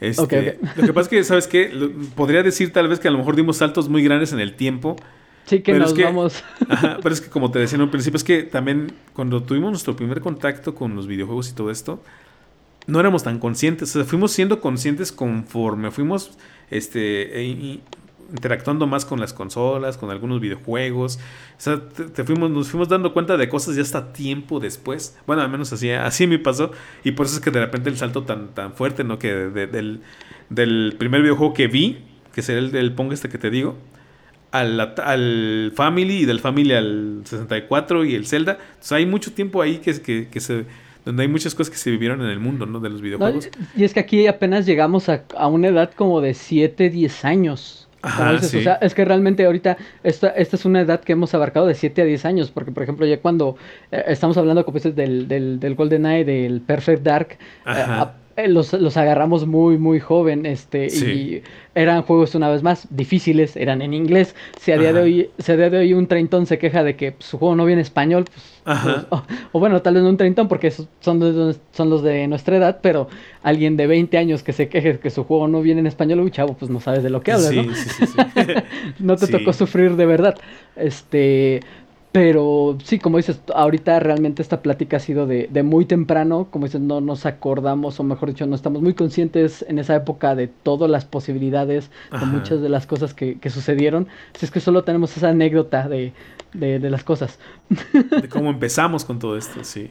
Este, Lo que pasa es que, ¿sabes qué? Podría decir tal vez que a lo mejor dimos saltos muy grandes en el tiempo. Sí, que nos vamos. pero es que como te decía en un principio, es que también cuando tuvimos nuestro primer contacto con los videojuegos y todo esto, no éramos tan conscientes, o sea, fuimos siendo conscientes conforme fuimos este, e, interactuando más con las consolas, con algunos videojuegos. O sea, te, fuimos, nos fuimos dando cuenta de cosas ya hasta tiempo después. Bueno, al menos así, así me pasó. Y por eso es que de repente el salto tan, tan fuerte, ¿no? Que del, del primer videojuego que vi, que será el del Pong este que te digo, al, al Family y del Family al 64 y el Zelda. O sea, hay mucho tiempo ahí que, que, que se donde hay muchas cosas que se vivieron en el mundo, ¿no? De los videojuegos. y es que aquí apenas llegamos a, una edad como de 7, 10 años. Ajá, sí. O sea, es que realmente ahorita esta, esta es una edad que hemos abarcado de 7 a 10 años, porque por ejemplo ya cuando eh, estamos hablando como dices del, del, del GoldenEye, del Perfect Dark, eh, eh, los, los, agarramos muy, muy joven, este, y eran juegos una vez más difíciles, eran en inglés. Si a día de hoy, si a día de hoy un treintón se queja de que su juego no viene en español, pues, pues o, bueno, tal vez no un treintón porque son, de, son los de nuestra edad, pero alguien de 20 años que se queje que su juego no viene en español, uy, chavo, pues no sabes de lo que hablas, ¿no? Sí, sí, sí. no te tocó sufrir de verdad. Este, pero sí, como dices, ahorita realmente esta plática ha sido de, de, muy temprano, como dices, no nos acordamos, o mejor dicho, no estamos muy conscientes en esa época de todas las posibilidades, de muchas de las cosas que, que sucedieron. Si es que solo tenemos esa anécdota de, de, las cosas. De cómo empezamos con todo esto, sí.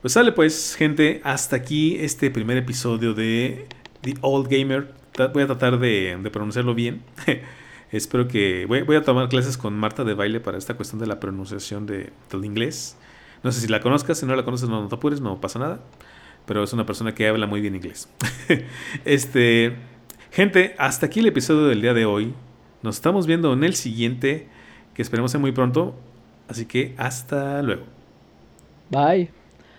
Pues sale pues, gente, hasta aquí este primer episodio de The Old Gamer. Voy a tratar de, pronunciarlo bien. Espero que. Voy, a tomar clases con Marta de baile para esta cuestión de la pronunciación de, del inglés. No sé si la conozcas, si no la conoces, no, te apures, no pasa nada. Pero es una persona que habla muy bien inglés. este. Gente, hasta aquí el episodio del día de hoy. Nos estamos viendo en el siguiente, que esperemos sea muy pronto. Así que hasta luego. Bye.